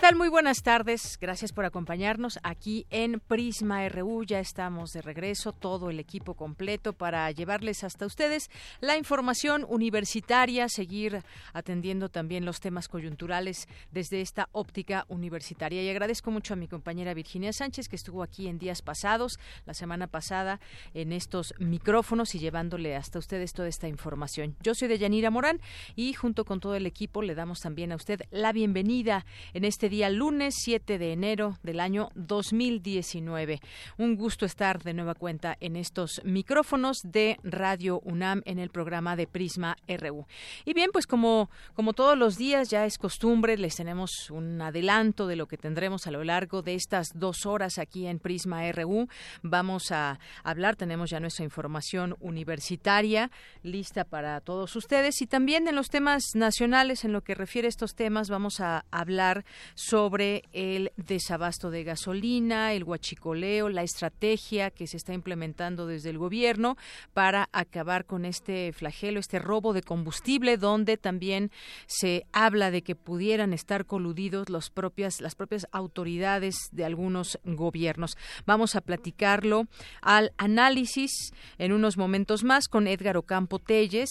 Tal? Muy buenas tardes. Gracias por acompañarnos aquí en Prisma RU. Ya estamos de regreso, todo el equipo completo para llevarles hasta ustedes la información universitaria, seguir atendiendo también los temas coyunturales desde esta óptica universitaria. Y agradezco mucho a mi compañera Virginia Sánchez que estuvo aquí en días pasados, la semana pasada, en estos micrófonos y llevándole hasta ustedes toda esta información. Yo soy Deyanira Morán y junto con todo el equipo le damos también a usted la bienvenida en este día lunes 7 de enero del año 2019. Un gusto estar de nueva cuenta en estos micrófonos de Radio UNAM en el programa de Prisma RU. Y bien, pues como, como todos los días ya es costumbre, les tenemos un adelanto de lo que tendremos a lo largo de estas dos horas aquí en Prisma RU. Vamos a hablar, tenemos ya nuestra información universitaria lista para todos ustedes y también en los temas nacionales, en lo que refiere a estos temas, vamos a hablar sobre el desabasto de gasolina, el huachicoleo, la estrategia que se está implementando desde el gobierno para acabar con este flagelo, este robo de combustible, donde también se habla de que pudieran estar coludidos los propias, las propias autoridades de algunos gobiernos. Vamos a platicarlo al análisis en unos momentos más con Edgar Ocampo Telles,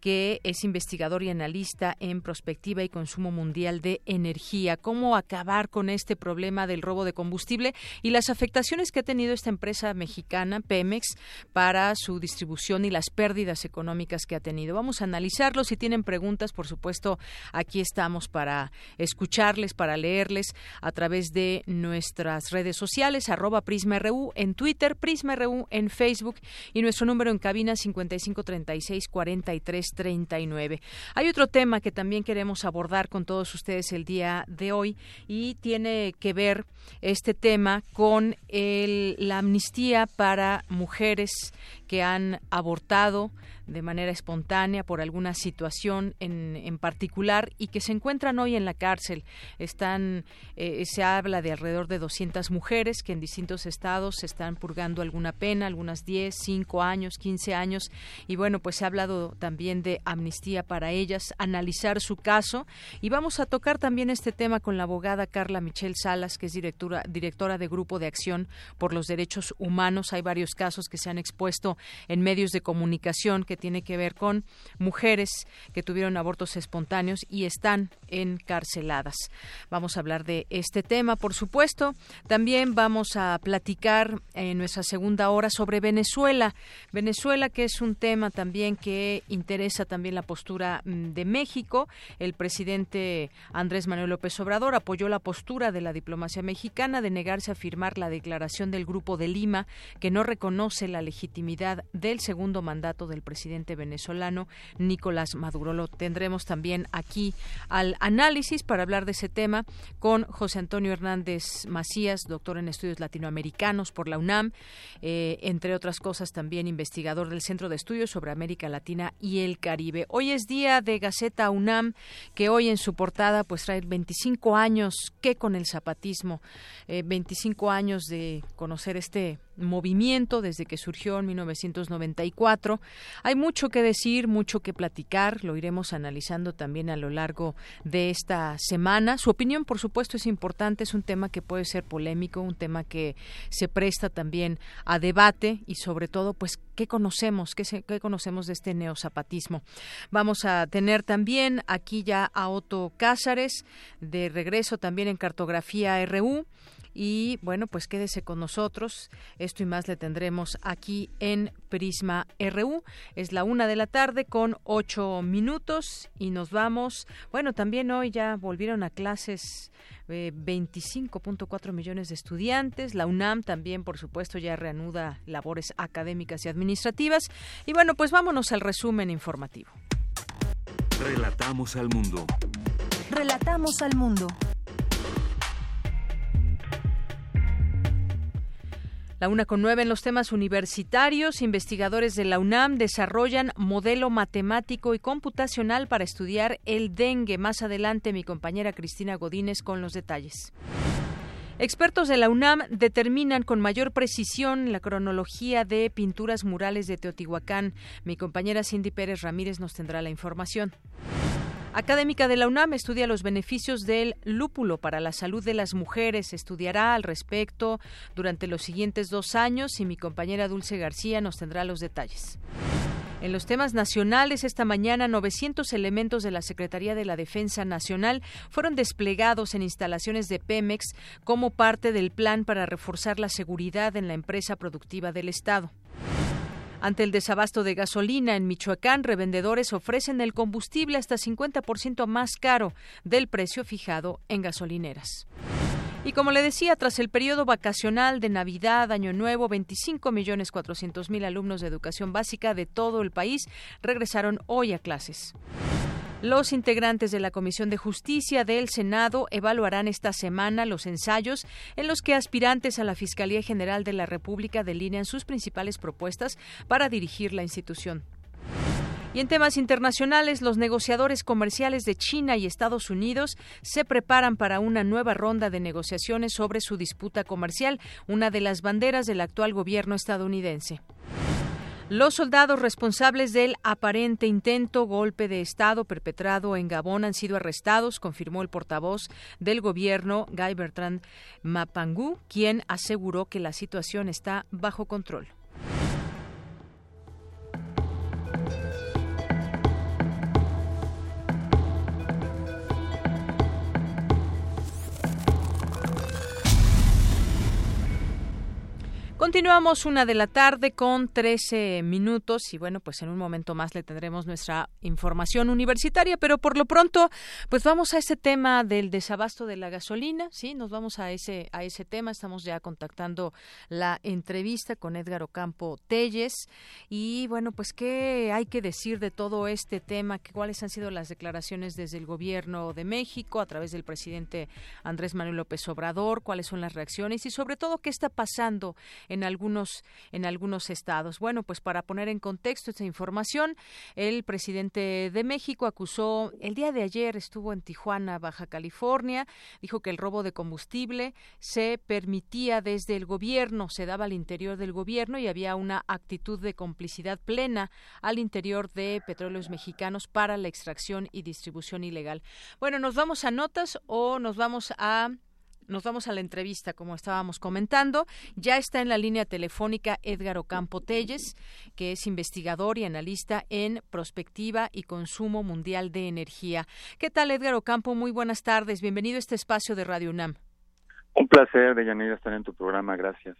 que es investigador y analista en prospectiva y consumo mundial de energía. ¿Cómo acabar con este problema del robo de combustible y las afectaciones que ha tenido esta empresa mexicana, Pemex, para su distribución y las pérdidas económicas que ha tenido? Vamos a analizarlo. Si tienen preguntas, por supuesto, aquí estamos para escucharles, para leerles a través de nuestras redes sociales, arroba PrismaRU en Twitter, PrismaRU en Facebook y nuestro número en cabina 5536 43 39. Hay otro tema que también queremos abordar con todos ustedes el día de hoy y tiene que ver este tema con la amnistía para mujeres que han abortado de manera espontánea por alguna situación en, en particular y que se encuentran hoy en la cárcel. Están, eh, se habla de alrededor de 200 mujeres que en distintos estados están purgando alguna pena, algunas 10, 5 años, 15 años. Y bueno, pues se ha hablado también de amnistía para ellas, analizar su caso. Y vamos a tocar también este tema con la abogada Carla Michelle Salas, que es directora, directora de Grupo de Acción por los Derechos Humanos. Hay varios casos que se han expuesto en medios de comunicación que tiene que ver con mujeres que tuvieron abortos espontáneos y están encarceladas. Vamos a hablar de este tema, por supuesto. También vamos a platicar en nuestra segunda hora sobre Venezuela. Venezuela, que es un tema también que interesa también la postura mm, de México. El presidente Andrés Manuel López Obrador apoyó la postura de la diplomacia mexicana de negarse a firmar la declaración del Grupo de Lima que no reconoce la legitimidad del segundo mandato del presidente venezolano Nicolás Maduro. Lo tendremos también aquí al análisis para hablar de ese tema con José Antonio Hernández Macías, doctor en estudios latinoamericanos por la UNAM, eh, entre otras cosas también investigador del Centro de Estudios sobre América Latina y el Caribe. Hoy es día de Gaceta UNAM, que hoy en su portada pues trae 25 años que con el zapatismo, 25 eh, años de conocer este movimiento desde que surgió en 1994. Hay mucho que decir, mucho que platicar, lo iremos analizando también a lo largo de esta semana. Su opinión, por supuesto, es importante, es un tema que puede ser polémico, un tema que se presta también a debate y sobre todo, pues, ¿qué conocemos? ¿Qué, qué conocemos de este neozapatismo? Vamos a tener también aquí ya a Otto Cázares, de regreso también en Cartografía RU Y bueno, pues quédese con nosotros. Esto y más le tendremos aquí en Prisma RU. Es la una de la tarde con ocho minutos y nos vamos. Bueno, también hoy ya volvieron a clases 25.4 eh, millones de estudiantes. La UNAM también, por supuesto, ya reanuda labores académicas y administrativas. Y bueno, pues vámonos al resumen informativo. Relatamos al mundo. Relatamos al mundo. La una con nueve en los temas universitarios, investigadores de la UNAM desarrollan modelo matemático y computacional para estudiar el dengue. Más adelante mi compañera Cristina Godínez con los detalles. Expertos de la UNAM determinan con mayor precisión la cronología de pinturas murales de Teotihuacán. Mi compañera Cindy Pérez Ramírez nos tendrá la información. Académica de la UNAM estudia los beneficios del lúpulo para la salud de las mujeres. Estudiará al respecto durante los siguientes dos años y mi compañera Dulce García nos tendrá los detalles. En los temas nacionales, esta mañana 900 elementos de la Secretaría de la Defensa Nacional fueron desplegados en instalaciones de Pemex como parte del plan para reforzar la seguridad en la empresa productiva del Estado. Ante el desabasto de gasolina en Michoacán, revendedores ofrecen el combustible hasta 50% más caro del precio fijado en gasolineras. Y como le decía, tras el periodo vacacional de Navidad, Año Nuevo, 25 millones 400 mil alumnos de educación básica de todo el país regresaron hoy a clases. Los integrantes de la Comisión de Justicia del Senado evaluarán esta semana los ensayos en los que aspirantes a la Fiscalía General de la República delinean sus principales propuestas para dirigir la institución. Y en temas internacionales, los negociadores comerciales de China y Estados Unidos se preparan para una nueva ronda de negociaciones sobre su disputa comercial, una de las banderas del actual gobierno estadounidense. Los soldados responsables del aparente intento golpe de Estado perpetrado en Gabón han sido arrestados, confirmó el portavoz del gobierno, Guy Bertrand Mapangú, quien aseguró que la situación está bajo control. Continuamos una de la tarde con 13 minutos y bueno, pues en un momento más le tendremos nuestra información universitaria, pero por lo pronto, pues vamos a ese tema del desabasto de la gasolina, sí, nos vamos a ese a ese tema, estamos ya contactando la entrevista con Edgar Ocampo Telles y bueno, pues qué hay que decir de todo este tema, cuáles han sido las declaraciones desde el gobierno de México a través del presidente Andrés Manuel López Obrador, cuáles son las reacciones y sobre todo qué está pasando en algunos en algunos estados. Bueno, pues para poner en contexto esta información, el presidente de México acusó el día de ayer estuvo en Tijuana, Baja California, dijo que el robo de combustible se permitía desde el gobierno, se daba al interior del gobierno y había una actitud de complicidad plena al interior de petróleos mexicanos para la extracción y distribución ilegal. Bueno, nos vamos a notas o nos vamos a nos vamos a la entrevista, como estábamos comentando. Ya está en la línea telefónica Edgar Ocampo Telles, que es investigador y analista en prospectiva y consumo mundial de energía. ¿Qué tal, Edgar Ocampo? Muy buenas tardes. Bienvenido a este espacio de Radio UNAM. Un placer, Deyanira, estar en tu programa. Gracias.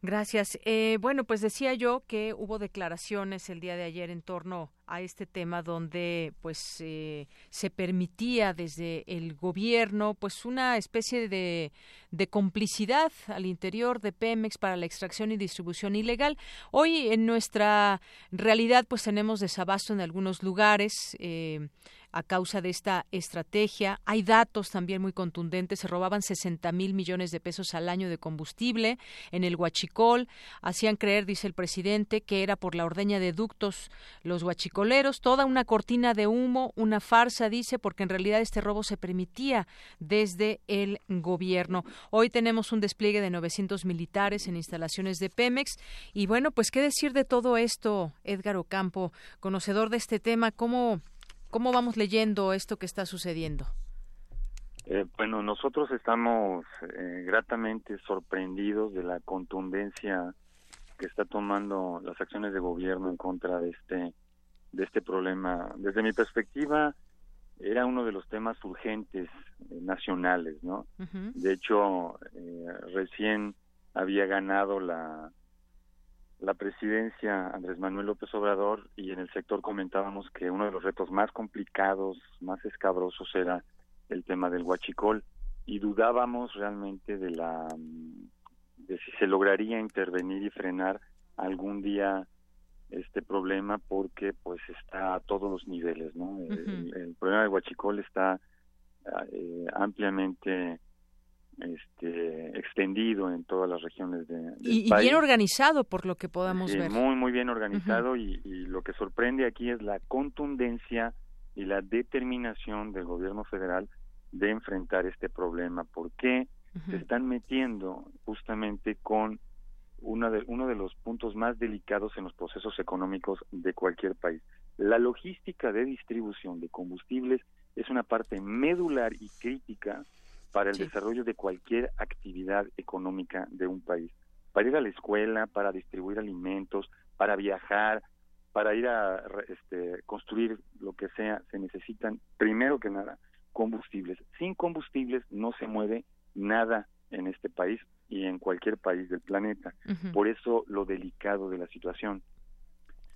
Gracias. Eh, bueno, pues decía yo que hubo declaraciones el día de ayer en torno a este tema donde pues eh, se permitía desde el gobierno pues una especie de, de, complicidad al interior de Pemex para la extracción y distribución ilegal. Hoy en nuestra realidad pues tenemos desabasto en algunos lugares. Eh, a causa de esta estrategia. Hay datos también muy contundentes. Se robaban 60 mil millones de pesos al año de combustible en el Huachicol. Hacían creer, dice el presidente, que era por la ordeña de ductos los huachicoleros. Toda una cortina de humo, una farsa, dice, porque en realidad este robo se permitía desde el gobierno. Hoy tenemos un despliegue de 900 militares en instalaciones de Pemex. Y bueno, pues qué decir de todo esto, Edgar Ocampo, conocedor de este tema, cómo ¿Cómo vamos leyendo esto que está sucediendo? Eh, bueno, nosotros estamos eh, gratamente sorprendidos de la contundencia que está tomando las acciones de gobierno en contra de este de este problema. Desde mi perspectiva, era uno de los temas urgentes eh, nacionales, ¿no? De hecho, eh, recién había ganado la la presidencia Andrés Manuel López Obrador y en el sector comentábamos que uno de los retos más complicados, más escabrosos era el tema del huachicol y dudábamos realmente de la de si se lograría intervenir y frenar algún día este problema porque pues está a todos los niveles, ¿no? el, problema del huachicol está eh, ampliamente este, extendido en todas las regiones de, y, bien organizado por lo que podamos ver. Muy, muy bien organizado y, lo que sorprende aquí es la contundencia y la determinación del gobierno federal de enfrentar este problema. ¿Por qué se están metiendo justamente con una de, uno de los puntos más delicados en los procesos económicos de cualquier país? La logística de distribución de combustibles es una parte medular y crítica para el desarrollo de cualquier actividad económica de un país. Para ir a la escuela, para distribuir alimentos, para viajar, para ir a este, construir lo que sea, se necesitan, primero que nada, combustibles. Sin combustibles no se mueve nada en este país y en cualquier país del planeta. Por eso lo delicado de la situación.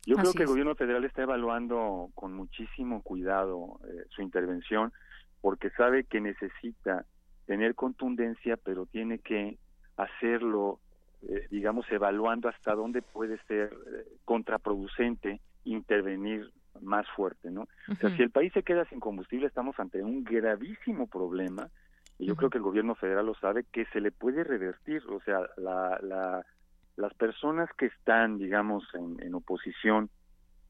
Yo creo que el gobierno federal está evaluando con muchísimo cuidado eh, su intervención porque sabe que necesita tener contundencia, pero tiene que hacerlo, eh, digamos, evaluando hasta dónde puede ser eh, contraproducente intervenir más fuerte, ¿no? O sea, si el país se queda sin combustible, estamos ante un gravísimo problema, y yo creo que el gobierno federal lo sabe, que se le puede revertir, o sea, la, la, las personas que están, digamos, en, oposición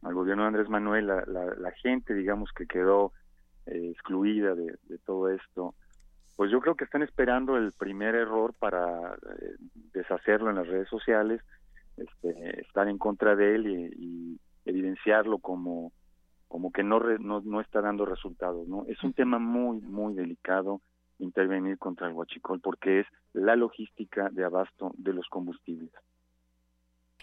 al gobierno de Andrés Manuel, la, la, gente, digamos, que quedó eh, excluida de, de todo esto, pues yo creo que están esperando el primer error para eh, deshacerlo en las redes sociales, este, estar en contra de él y, evidenciarlo como como que no, no, no está dando resultados, ¿no? Es un tema muy muy delicado intervenir contra el huachicol porque es la logística de abasto de los combustibles.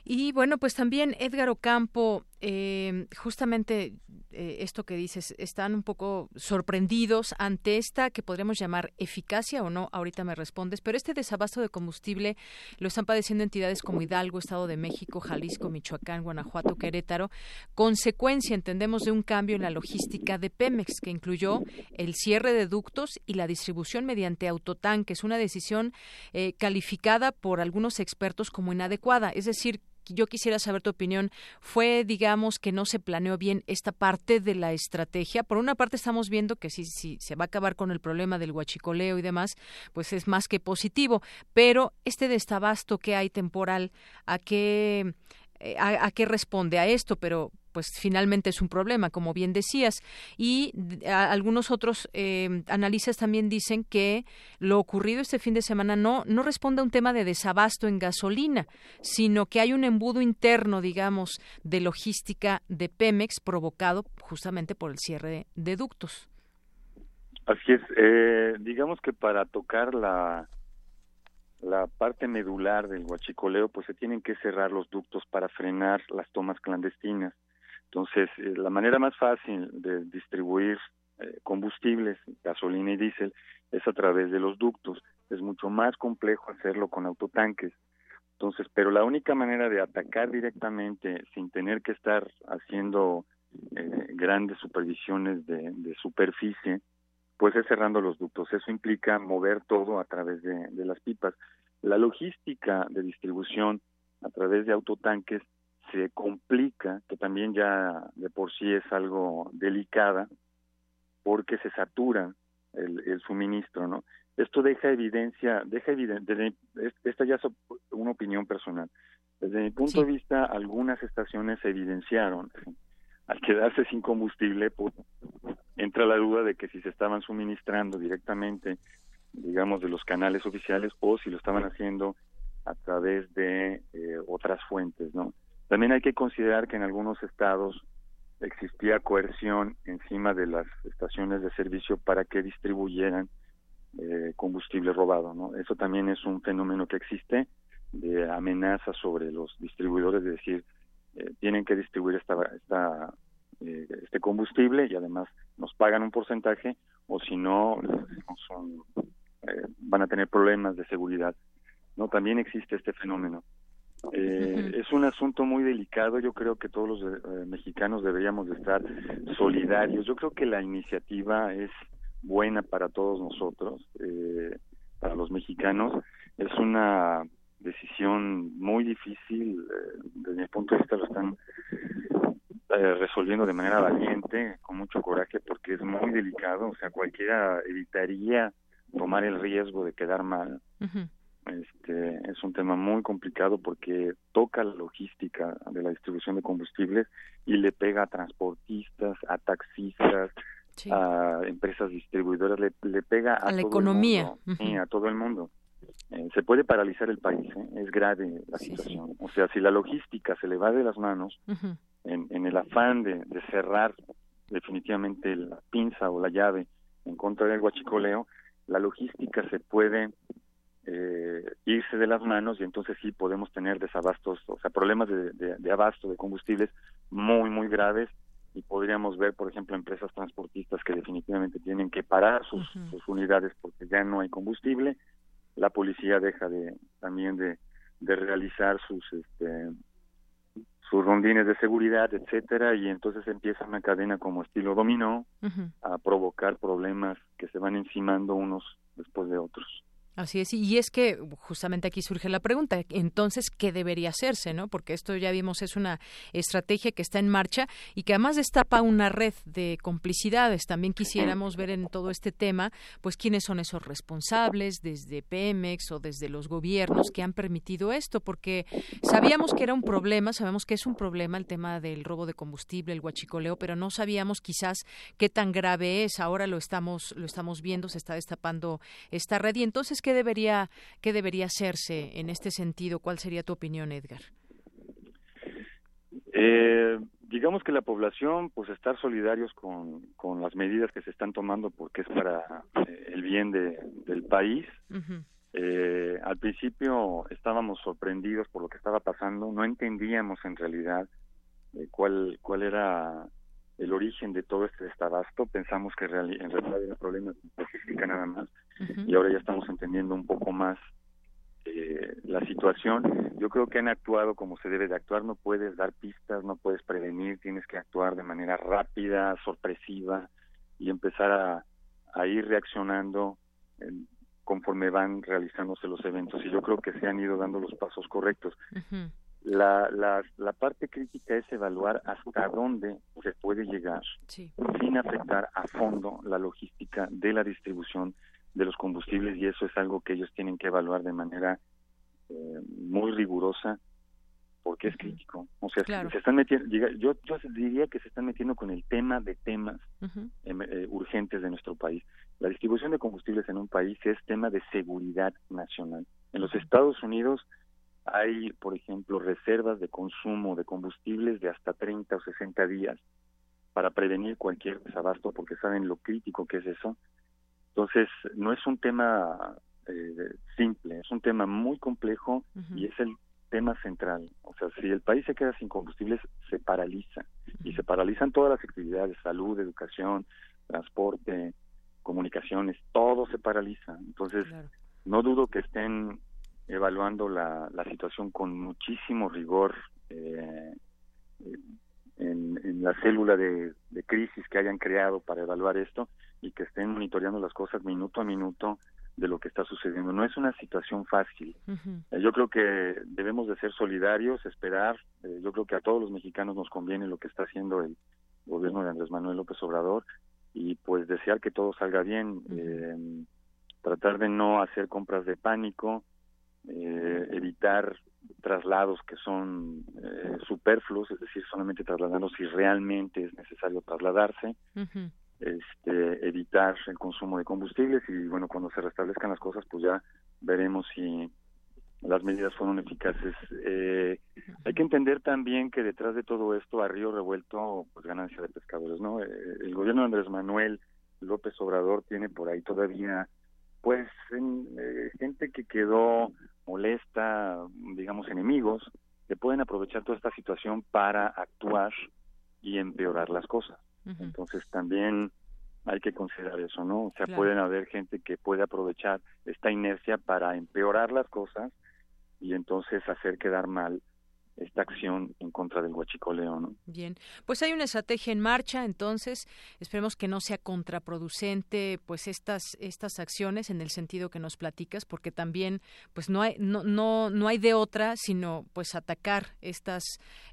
Y bueno, pues también Edgar Ocampo, eh, justamente eh, esto que dices, están un poco sorprendidos ante esta que podríamos llamar eficacia o no, ahorita me respondes, pero este desabasto de combustible lo están padeciendo entidades como Hidalgo, Estado de México, Jalisco, Michoacán, Guanajuato, Querétaro, consecuencia, entendemos, de un cambio en la logística de Pemex que incluyó el cierre de ductos y la distribución mediante autotanques, una decisión eh, calificada por algunos expertos como inadecuada, es decir, yo quisiera saber tu opinión. ¿Fue, digamos, que no se planeó bien esta parte de la estrategia? Por una parte estamos viendo que si, si se va a acabar con el problema del huachicoleo y demás, pues es más que positivo, pero este destabasto que hay temporal, ¿a qué, eh, a qué responde a esto? Pero pues finalmente es un problema, como bien decías. Y algunos otros eh, analistas también dicen que lo ocurrido este fin de semana no, no responde a un tema de desabasto en gasolina, sino que hay un embudo interno, digamos, de logística de Pemex provocado justamente por el cierre de, ductos. Así es. Eh, digamos que para tocar la la parte medular del huachicoleo, pues se tienen que cerrar los ductos para frenar las tomas clandestinas. Entonces, eh, la manera más fácil de distribuir eh, combustibles, gasolina y diésel, es a través de los ductos. Es mucho más complejo hacerlo con autotanques. Entonces, pero la única manera de atacar directamente sin tener que estar haciendo eh, grandes supervisiones de, superficie, pues es cerrando los ductos. Eso implica mover todo a través de, de las pipas. La logística de distribución a través de autotanques se complica, que también ya de por sí es algo delicada, porque se satura el, suministro, ¿no? Esto deja evidencia, deja evidencia, esta ya es una opinión personal. Desde mi punto de vista, algunas estaciones evidenciaron, al quedarse sin combustible, pues, entra la duda de que si se estaban suministrando directamente, digamos, de los canales oficiales o si lo estaban haciendo a través de eh, otras fuentes, ¿no? También hay que considerar que en algunos estados existía coerción encima de las estaciones de servicio para que distribuyeran eh, combustible robado, ¿no? Eso también es un fenómeno que existe de amenaza sobre los distribuidores de decir eh, tienen que distribuir esta, esta eh, este combustible y además nos pagan un porcentaje o si no son, eh, van a tener problemas de seguridad. No, también existe este fenómeno. Eh, Es un asunto muy delicado. Yo creo que todos los eh, mexicanos deberíamos de estar solidarios. Yo creo que la iniciativa es buena para todos nosotros, eh, para los mexicanos. Es una decisión muy difícil. Eh, desde mi punto de vista lo están eh, resolviendo de manera valiente, con mucho coraje, porque es muy delicado. O sea, cualquiera evitaría tomar el riesgo de quedar mal. Este, es un tema muy complicado porque toca la logística de la distribución de combustibles y le pega a transportistas, a taxistas, a empresas distribuidoras, le, pega a, la economía, a todo el mundo. Eh, se puede paralizar el país, ¿eh? es grave la situación. O sea, si la logística se le va de las manos en, en, el afán de, de, cerrar definitivamente la pinza o la llave en contra del guachicoleo, la logística se puede eh, irse de las manos y entonces sí podemos tener desabastos, o sea, problemas de, de, abasto de combustibles muy, muy graves y podríamos ver, por ejemplo, empresas transportistas que definitivamente tienen que parar sus, sus unidades porque ya no hay combustible. La policía deja de también de, de realizar sus este sus rondines de seguridad, etcétera, y entonces empieza una cadena como estilo dominó a provocar problemas que se van encimando unos después de otros. Así es, y es que justamente aquí surge la pregunta, entonces, ¿qué debería hacerse? no Porque esto ya vimos es una estrategia que está en marcha y que además destapa una red de complicidades. También quisiéramos ver en todo este tema, pues, quiénes son esos responsables desde Pemex o desde los gobiernos que han permitido esto, porque sabíamos que era un problema, sabemos que es un problema el tema del robo de combustible, el huachicoleo, pero no sabíamos quizás qué tan grave es. Ahora lo estamos, lo estamos viendo, se está destapando esta red y entonces, ¿qué debería, qué debería hacerse en este sentido? ¿Cuál sería tu opinión, Edgar? Eh, digamos que la población, pues estar solidarios con, con las medidas que se están tomando porque es para eh, el bien de, del país. eh, al principio estábamos sorprendidos por lo que estaba pasando, no entendíamos en realidad eh, cuál, cuál era el origen de todo este desabasto. Pensamos que en realidad era un problema de logística nada más y ahora ya estamos entendiendo un poco más eh, la situación. Yo creo que han actuado como se debe de actuar. No puedes dar pistas, no puedes prevenir, tienes que actuar de manera rápida, sorpresiva y empezar a, a ir reaccionando conforme van realizándose los eventos. Y yo creo que se han ido dando los pasos correctos. La, la, la, parte crítica es evaluar hasta dónde se puede llegar sin afectar a fondo la logística de la distribución de los combustibles y eso es algo que ellos tienen que evaluar de manera eh, muy rigurosa porque es crítico. O sea, se están metiendo, yo, yo diría que se están metiendo con el tema de temas em, eh, urgentes de nuestro país. La distribución de combustibles en un país es tema de seguridad nacional. En los Estados Unidos hay, por ejemplo, reservas de consumo de combustibles de hasta 30 o 60 días para prevenir cualquier desabasto porque saben lo crítico que es eso. Entonces, no es un tema eh, simple, es un tema muy complejo y es el tema central. O sea, si el país se queda sin combustibles, se paraliza. Y se paralizan todas las actividades, salud, educación, transporte, comunicaciones, todo se paraliza. Entonces, no dudo que estén evaluando la, la situación con muchísimo rigor eh, en, en, la célula de, de, crisis que hayan creado para evaluar esto y que estén monitoreando las cosas minuto a minuto de lo que está sucediendo. No es una situación fácil. eh, yo creo que debemos de ser solidarios, esperar. Eh, yo creo que a todos los mexicanos nos conviene lo que está haciendo el gobierno de Andrés Manuel López Obrador y pues desear que todo salga bien, eh, tratar de no hacer compras de pánico, eh, evitar traslados que son eh, superfluos, es decir, solamente trasladarnos si realmente es necesario trasladarse, este, evitar el consumo de combustibles y bueno, cuando se restablezcan las cosas, pues ya veremos si las medidas fueron eficaces. Eh, hay que entender también que detrás de todo esto, a río revuelto, pues ganancia de pescadores, ¿no? Eh, el gobierno de Andrés Manuel López Obrador tiene por ahí todavía pues en, eh, gente que quedó molesta, digamos enemigos, que pueden aprovechar toda esta situación para actuar y empeorar las cosas. Entonces también hay que considerar eso, ¿no? O sea, pueden haber gente que puede aprovechar esta inercia para empeorar las cosas y entonces hacer quedar mal esta acción en contra del huachicoleo. ¿no? Bien, pues hay una estrategia en marcha, entonces esperemos que no sea contraproducente pues estas estas acciones en el sentido que nos platicas, porque también pues no hay no no no hay de otra sino pues atacar estas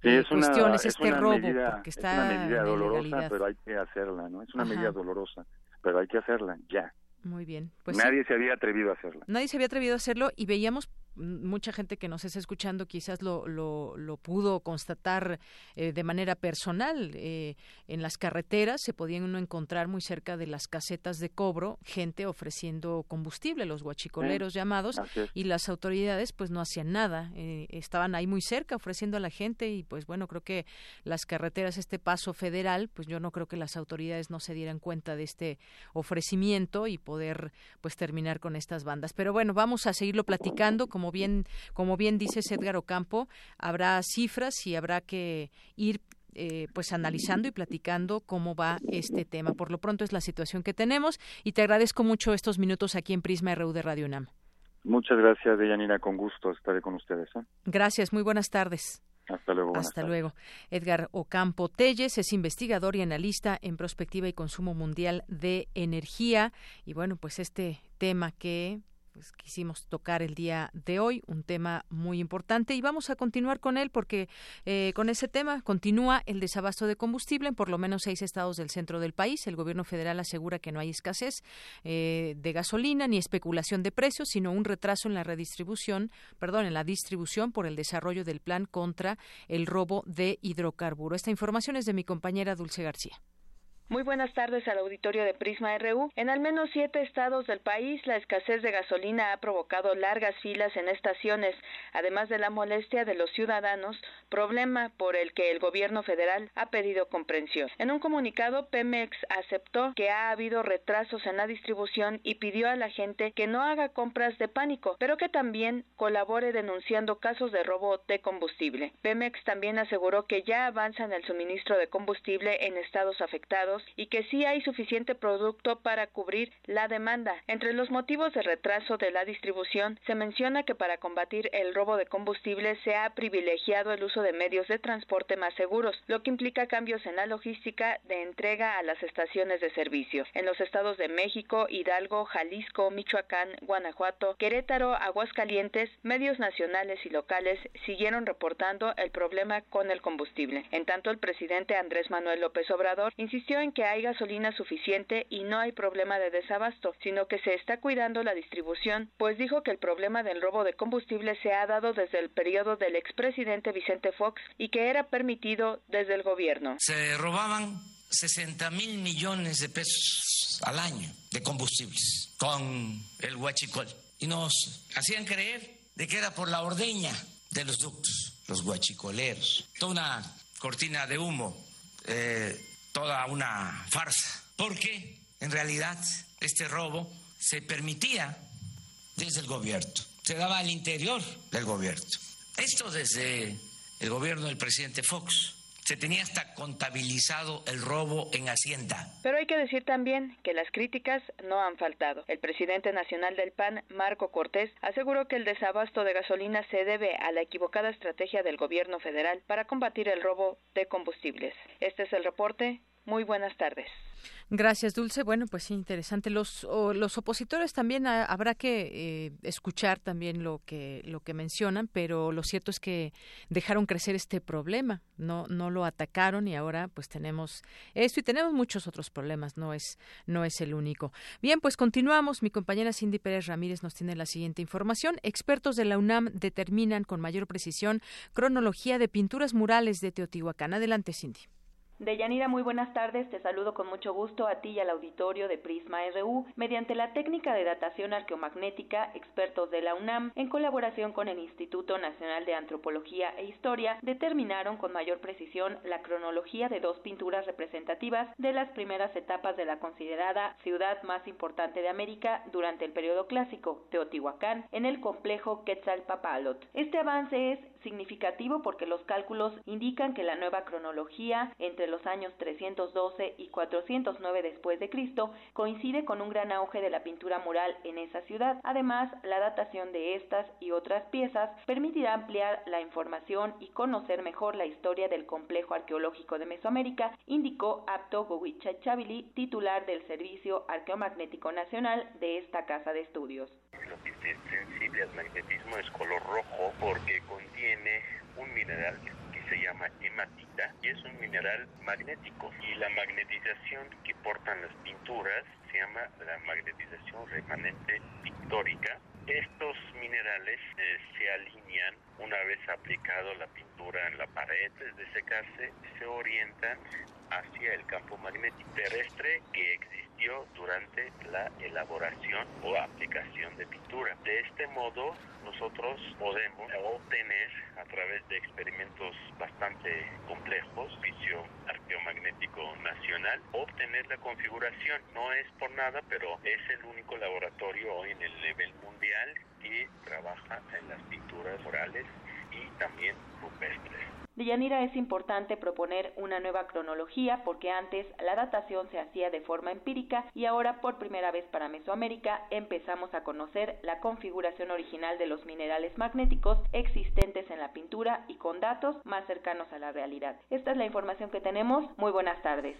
eh, cuestiones, este robo, porque está es una medida dolorosa, pero hay que hacerla, ¿no? Es una medida dolorosa, pero hay que hacerla ya. Muy bien. Pues Nadie se había atrevido a hacerla. Nadie se había atrevido a hacerlo y veíamos mucha gente que nos está escuchando quizás lo, lo, lo pudo constatar eh, de manera personal. Eh, en las carreteras se podían uno encontrar muy cerca de las casetas de cobro gente ofreciendo combustible, los guachicoleros llamados, y las autoridades pues no hacían nada. Eh, estaban ahí muy cerca ofreciendo a la gente y pues bueno, creo que las carreteras, este paso federal, pues yo no creo que las autoridades no se dieran cuenta de este ofrecimiento y poder pues terminar con estas bandas. Pero bueno, vamos a seguirlo platicando como bien, como bien dice Edgar Ocampo, habrá cifras y habrá que ir eh, pues analizando y platicando cómo va este tema. Por lo pronto es la situación que tenemos y te agradezco mucho estos minutos aquí en Prisma RU de Radio UNAM. Muchas gracias, Deyanira, con gusto estaré con ustedes. ¿eh? Gracias, muy buenas tardes. Hasta luego. Hasta luego. Edgar Ocampo Telles es investigador y analista en prospectiva y consumo mundial de energía. Y bueno, pues este tema que pues quisimos tocar el día de hoy, un tema muy importante y vamos a continuar con él porque eh, con ese tema continúa el desabasto de combustible en por lo menos seis estados del centro del país. El gobierno federal asegura que no hay escasez eh, de gasolina ni especulación de precios, sino un retraso en la redistribución, perdón, en la distribución por el desarrollo del plan contra el robo de hidrocarburo. Esta información es de mi compañera Dulce García. Muy buenas tardes al auditorio de Prisma RU. En al menos siete estados del país, la escasez de gasolina ha provocado largas filas en estaciones, además de la molestia de los ciudadanos, problema por el que el gobierno federal ha pedido comprensión. En un comunicado, Pemex aceptó que ha habido retrasos en la distribución y pidió a la gente que no haga compras de pánico, pero que también colabore denunciando casos de robo de combustible. Pemex también aseguró que ya avanza en el suministro de combustible en estados afectados y que sí hay suficiente producto para cubrir la demanda. Entre los motivos de retraso de la distribución se menciona que para combatir el robo de combustible se ha privilegiado el uso de medios de transporte más seguros, lo que implica cambios en la logística de entrega a las estaciones de servicio. En los estados de México, Hidalgo, Jalisco, Michoacán, Guanajuato, Querétaro, Aguascalientes, medios nacionales y locales siguieron reportando el problema con el combustible. En tanto, el presidente Andrés Manuel López Obrador insistió que hay gasolina suficiente y no hay problema de desabasto, sino que se está cuidando la distribución, pues dijo que el problema del robo de combustible se ha dado desde el periodo del expresidente Vicente Fox y que era permitido desde el gobierno. Se robaban 60 mil millones de pesos al año de combustibles con el huachicol y nos hacían creer de que era por la ordeña de los ductos, los huachicoleros, toda una cortina de humo. Eh, toda una farsa, porque en realidad este robo se permitía desde el gobierno, se daba al interior del gobierno. Esto desde el gobierno del presidente Fox. Se tenía hasta contabilizado el robo en Hacienda. Pero hay que decir también que las críticas no han faltado. El presidente nacional del PAN, Marco Cortés, aseguró que el desabasto de gasolina se debe a la equivocada estrategia del gobierno federal para combatir el robo de combustibles. Este es el reporte. Muy buenas tardes. Gracias, Dulce. Bueno, pues sí, interesante. Los, los opositores también habrá que eh, escuchar también lo que lo que mencionan, pero lo cierto es que dejaron crecer este problema, no no lo atacaron y ahora pues tenemos esto y tenemos muchos otros problemas. No es no es el único. Bien, pues continuamos. Mi compañera Cindy Pérez Ramírez nos tiene la siguiente información. Expertos de la UNAM determinan con mayor precisión cronología de pinturas murales de Teotihuacán. Adelante, Cindy. Deyanira, muy buenas tardes. Te saludo con mucho gusto a ti y al auditorio de Prisma RU. Mediante la técnica de datación arqueomagnética, expertos de la UNAM, en colaboración con el Instituto Nacional de Antropología e Historia, determinaron con mayor precisión la cronología de dos pinturas representativas de las primeras etapas de la considerada ciudad más importante de América durante el periodo clásico, Teotihuacán, en el complejo Quetzalpapalot. Este avance es significativo porque los cálculos indican que la nueva cronología entre los años 312 y 409 después de Cristo coincide con un gran auge de la pintura mural en esa ciudad. Además, la datación de estas y otras piezas permitirá ampliar la información y conocer mejor la historia del complejo arqueológico de Mesoamérica, indicó Apto Chavili, titular del Servicio Arqueomagnético Nacional de esta casa de estudios. Es sensible al magnetismo es color rojo porque contiene un mineral que se llama hematita y es un mineral magnético y la magnetización que portan las pinturas se llama la magnetización remanente pictórica. Estos minerales eh, se alinean una vez aplicado la pintura en la pared, desde secarse, se orientan hacia el campo magnético terrestre que existió durante la elaboración o aplicación de pintura. De este modo, nosotros podemos obtener a través de experimentos bastante complejos, vicio arqueomagnético nacional, obtener la configuración. No es por nada, pero es el único laboratorio hoy en el nivel mundial que trabaja en las pinturas orales y también rupestres. Deyanira es importante proponer una nueva cronología porque antes la datación se hacía de forma empírica y ahora por primera vez para Mesoamérica empezamos a conocer la configuración original de los minerales magnéticos existentes en la pintura y con datos más cercanos a la realidad. Esta es la información que tenemos. Muy buenas tardes.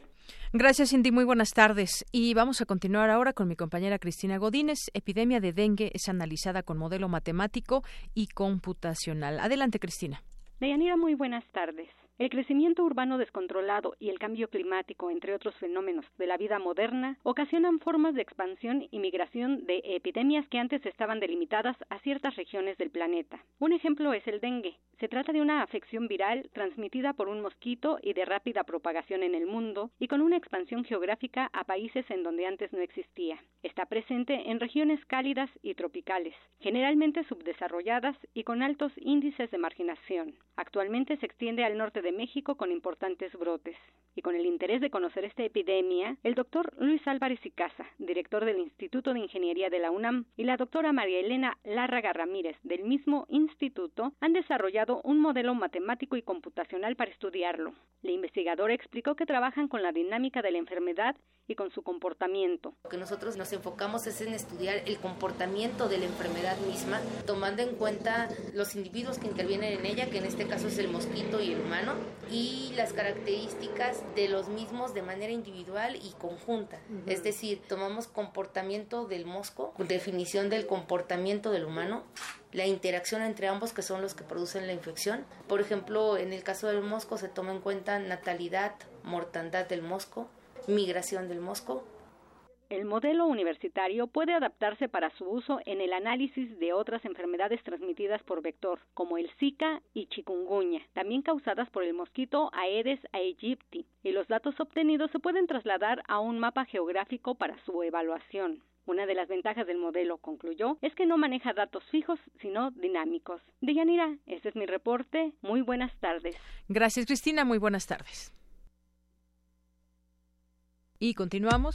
Gracias, Cindy. Muy buenas tardes. Y vamos a continuar ahora con mi compañera Cristina Godínez. Epidemia de dengue es analizada con modelo matemático y computacional. Adelante, Cristina. Deyanira, muy buenas tardes. El crecimiento urbano descontrolado y el cambio climático, entre otros fenómenos de la vida moderna, ocasionan formas de expansión y migración de epidemias que antes estaban delimitadas a ciertas regiones del planeta. Un ejemplo es el dengue. Se trata de una afección viral transmitida por un mosquito y de rápida propagación en el mundo y con una expansión geográfica a países en donde antes no existía. Está presente en regiones cálidas y tropicales, generalmente subdesarrolladas y con altos índices de marginación. Actualmente se extiende al norte México con importantes brotes. Y con el interés de conocer esta epidemia, el doctor Luis Álvarez y Casa, director del Instituto de Ingeniería de la UNAM, y la doctora María Elena Lárraga Ramírez, del mismo instituto, han desarrollado un modelo matemático y computacional para estudiarlo. La investigadora explicó que trabajan con la dinámica de la enfermedad y con su comportamiento. Lo que nosotros nos enfocamos es en estudiar el comportamiento de la enfermedad misma, tomando en cuenta los individuos que intervienen en ella, que en este caso es el mosquito y el humano, y las características de los mismos de manera individual y conjunta. Es decir, tomamos comportamiento del mosco, definición del comportamiento del humano, la interacción entre ambos que son los que producen la infección. Por ejemplo, en el caso del mosco se toma en cuenta natalidad, mortandad del mosco, migración del mosco. El modelo universitario puede adaptarse para su uso en el análisis de otras enfermedades transmitidas por vector, como el Zika y chikungunya, también causadas por el mosquito Aedes aegypti, y los datos obtenidos se pueden trasladar a un mapa geográfico para su evaluación. Una de las ventajas del modelo, concluyó, es que no maneja datos fijos, sino dinámicos. Deyanira, este es mi reporte. Muy buenas tardes. Gracias, Cristina. Muy buenas tardes. Y continuamos.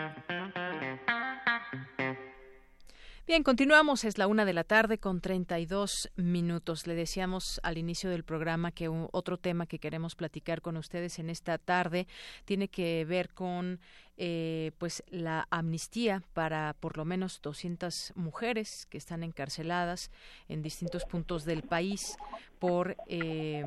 Bien, continuamos. Es la una de la tarde con 32 minutos. Le decíamos al inicio del programa que otro tema que queremos platicar con ustedes en esta tarde tiene que ver con eh, pues la amnistía para por lo menos 200 mujeres que están encarceladas en distintos puntos del país por eh,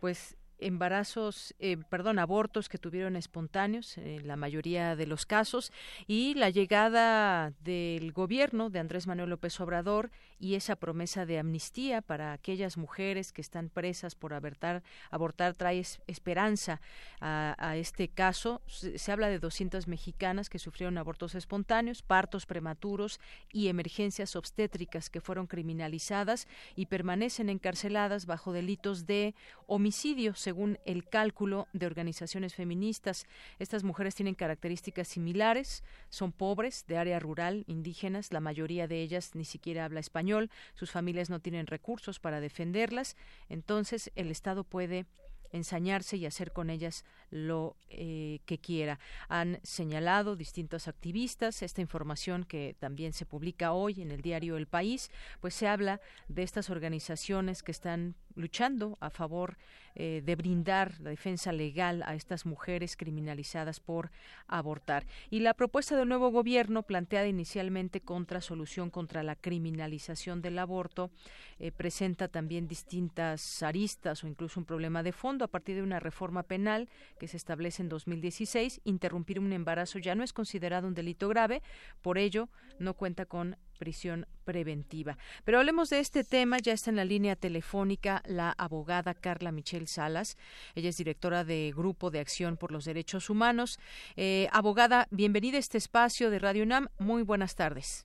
pues embarazos, eh, perdón, abortos que tuvieron espontáneos en la mayoría de los casos y la llegada del gobierno de Andrés Manuel López Obrador y esa promesa de amnistía para aquellas mujeres que están presas por abortar, abortar trae esperanza a, este caso. Se, habla de 200 mexicanas que sufrieron abortos espontáneos, partos prematuros y emergencias obstétricas que fueron criminalizadas y permanecen encarceladas bajo delitos de homicidio, según el cálculo de organizaciones feministas. Estas mujeres tienen características similares, son pobres, de área rural, indígenas, la mayoría de ellas ni siquiera habla español, sus familias no tienen recursos para defenderlas, entonces el Estado puede ensañarse y hacer con ellas lo eh, que quiera. Han señalado distintos activistas esta información que también se publica hoy en el diario El País, pues se habla de estas organizaciones que están luchando a favor eh, de brindar la defensa legal a estas mujeres criminalizadas por abortar. Y la propuesta del nuevo gobierno, planteada inicialmente contra solución contra la criminalización del aborto, eh, presenta también distintas aristas o incluso un problema de fondo a partir de una reforma penal que se establece en 2016. Interrumpir un embarazo ya no es considerado un delito grave, por ello no cuenta con prisión preventiva. Pero hablemos de este tema, ya está en la línea telefónica la abogada Carla Michelle Salas, ella es directora de Grupo de Acción por los Derechos Humanos. Eh, abogada, bienvenida a este espacio de Radio UNAM, muy buenas tardes.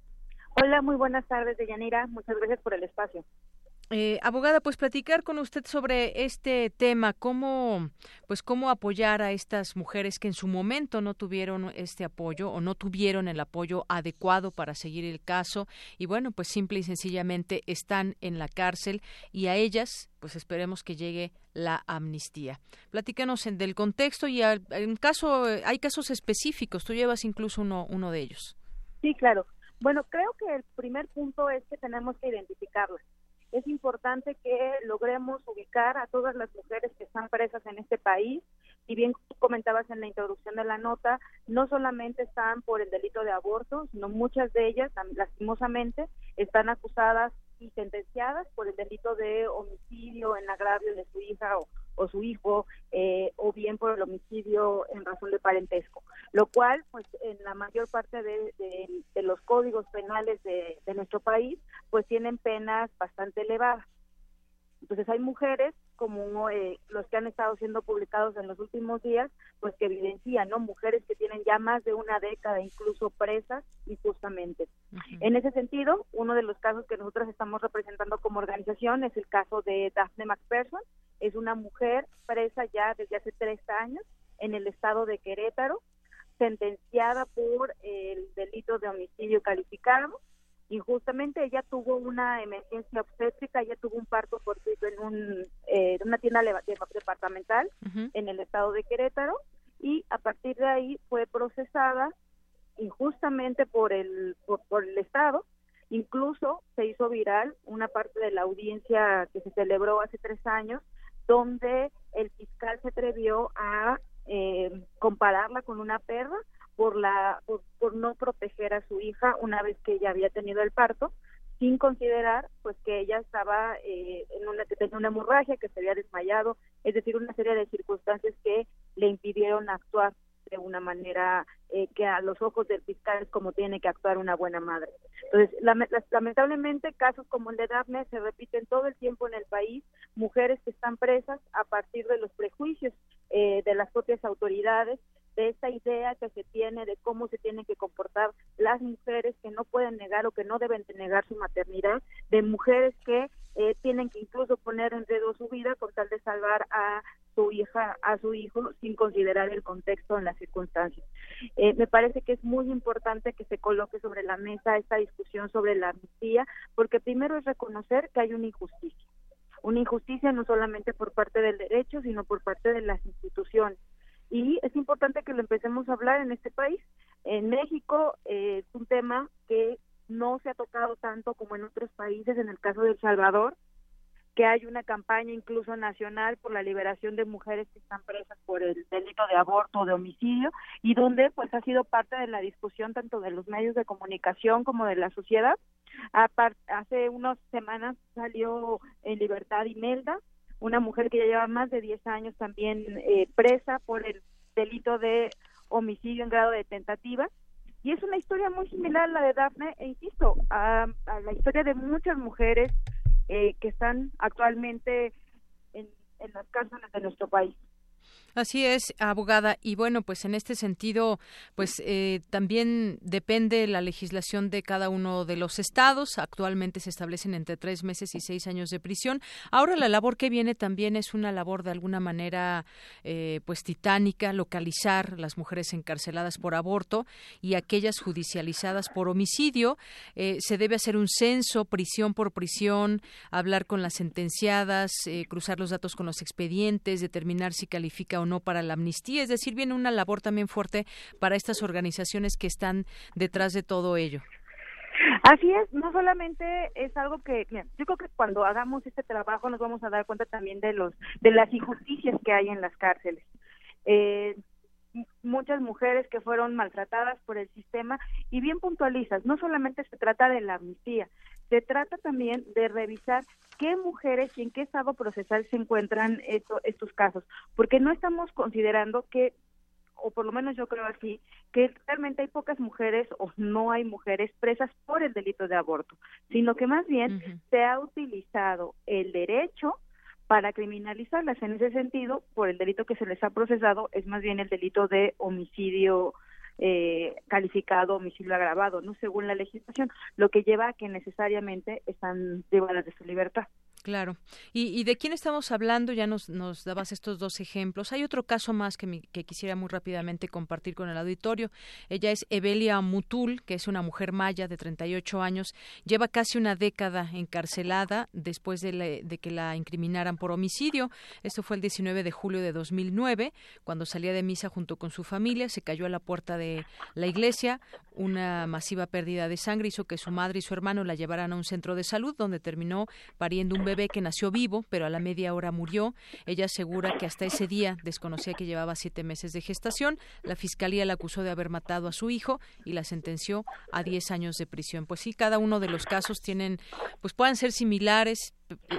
Hola, muy buenas tardes, Deyanira, muchas gracias por el espacio. Eh, abogada, pues platicar con usted sobre este tema, cómo, pues cómo apoyar a estas mujeres que en su momento no tuvieron este apoyo o no tuvieron el apoyo adecuado para seguir el caso y bueno, pues simple y sencillamente están en la cárcel y a ellas, pues esperemos que llegue la amnistía. Platícanos en, del contexto y en caso, hay casos específicos, tú llevas incluso uno, uno de ellos. Sí, claro. Bueno, creo que el primer punto es que tenemos que identificarlas es importante que logremos ubicar a todas las mujeres que están presas en este país. Y bien comentabas en la introducción de la nota, no solamente están por el delito de aborto, sino muchas de ellas, lastimosamente, están acusadas y sentenciadas por el delito de homicidio en agravio de su hija o, o su hijo eh, o bien por el homicidio en razón de parentesco, lo cual pues en la mayor parte de, los códigos penales de, nuestro país pues tienen penas bastante elevadas. Entonces hay mujeres como eh, los que han estado siendo publicados en los últimos días, pues que evidencian, ¿no? Mujeres que tienen ya más de una década incluso presas injustamente. En ese sentido, uno de los casos que nosotros estamos representando como organización es el caso de Daphne McPherson, es una mujer presa ya desde hace tres años en el estado de Querétaro, sentenciada por el delito de homicidio calificado. Y justamente ella tuvo una emergencia obstétrica, ella tuvo un parto fortuito en un, eh, una tienda departamental en el estado de Querétaro. Y a partir de ahí fue procesada injustamente por el por el estado. Incluso se hizo viral una parte de la audiencia que se celebró hace tres años donde el fiscal se atrevió a eh, compararla con una perra por la por, no proteger a su hija una vez que ella había tenido el parto sin considerar pues que ella estaba eh, en una que tenía una hemorragia que se había desmayado es decir una serie de circunstancias que le impidieron actuar de una manera eh, que a los ojos del fiscal es como tiene que actuar una buena madre. Entonces, lamentablemente, casos como el de Daphne se repiten todo el tiempo en el país, mujeres que están presas a partir de los prejuicios eh, de las propias autoridades, de esta idea que se tiene de cómo se tienen que comportar las mujeres que no pueden negar o que no deben de negar su maternidad, de mujeres que eh, tienen que incluso poner en riesgo su vida con tal de salvar a su hija, a su hijo, sin considerar el contexto en las circunstancias. Eh, me parece que es muy importante que se coloque sobre la mesa esta discusión sobre la amnistía, porque primero es reconocer que hay una injusticia. Una injusticia no solamente por parte del derecho, sino por parte de las instituciones. Y es importante que lo empecemos a hablar en este país. En México eh, es un tema que no se ha tocado tanto como en otros países, en el caso de El Salvador, que hay una campaña incluso nacional por la liberación de mujeres que están presas por el delito de aborto o de homicidio y donde pues ha sido parte de la discusión tanto de los medios de comunicación como de la sociedad. hace unas semanas salió en libertad Imelda, una mujer que ya lleva más de 10 años también eh, presa por el delito de homicidio en grado de tentativa y es una historia muy similar a la de Daphne e insisto a la historia de muchas mujeres eh, que están actualmente en, las cárceles de nuestro país. Así es, abogada. Y bueno, pues en este sentido, pues eh, también depende la legislación de cada uno de los estados. Actualmente se establecen entre tres meses y seis años de prisión. Ahora la labor que viene también es una labor de alguna manera, eh, pues titánica, localizar las mujeres encarceladas por aborto y aquellas judicializadas por homicidio. Eh, se debe hacer un censo, prisión por prisión, hablar con las sentenciadas, cruzar los datos con los expedientes, determinar si califica o no para la amnistía. Es decir, viene una labor también fuerte para estas organizaciones que están detrás de todo ello. Así es, no solamente es algo que, yo creo que cuando hagamos este trabajo nos vamos a dar cuenta también de los de las injusticias que hay en las cárceles. Eh, muchas mujeres que fueron maltratadas por el sistema y bien puntualizas, no solamente se trata de la amnistía, se trata también de revisar qué mujeres y en qué estado procesal se encuentran estos casos, porque no estamos considerando que o por lo menos yo creo así, que realmente hay pocas mujeres o no hay mujeres presas por el delito de aborto, sino que más bien se ha utilizado el derecho para criminalizarlas. En ese sentido, por el delito que se les ha procesado, es más bien el delito de homicidio eh, calificado homicidio agravado, no según la legislación, lo que lleva a que necesariamente están privadas de su libertad. Claro. ¿Y, de quién estamos hablando? Ya nos, nos dabas estos dos ejemplos. Hay otro caso más que, que quisiera muy rápidamente compartir con el auditorio. Ella es Evelia Mutul, que es una mujer maya de 38 años. Lleva casi una década encarcelada después de, de que la incriminaran por homicidio. Esto fue el 19 de julio de 2009, cuando salía de misa junto con su familia. Se cayó a la puerta de la iglesia. Una masiva pérdida de sangre hizo que su madre y su hermano la llevaran a un centro de salud, donde terminó pariendo un bebé que nació vivo, pero a la media hora murió. Ella asegura que hasta ese día desconocía que llevaba siete meses de gestación. La fiscalía la acusó de haber matado a su hijo y la sentenció a diez años de prisión. Pues sí, cada uno de los casos tienen, pues puedan ser similares,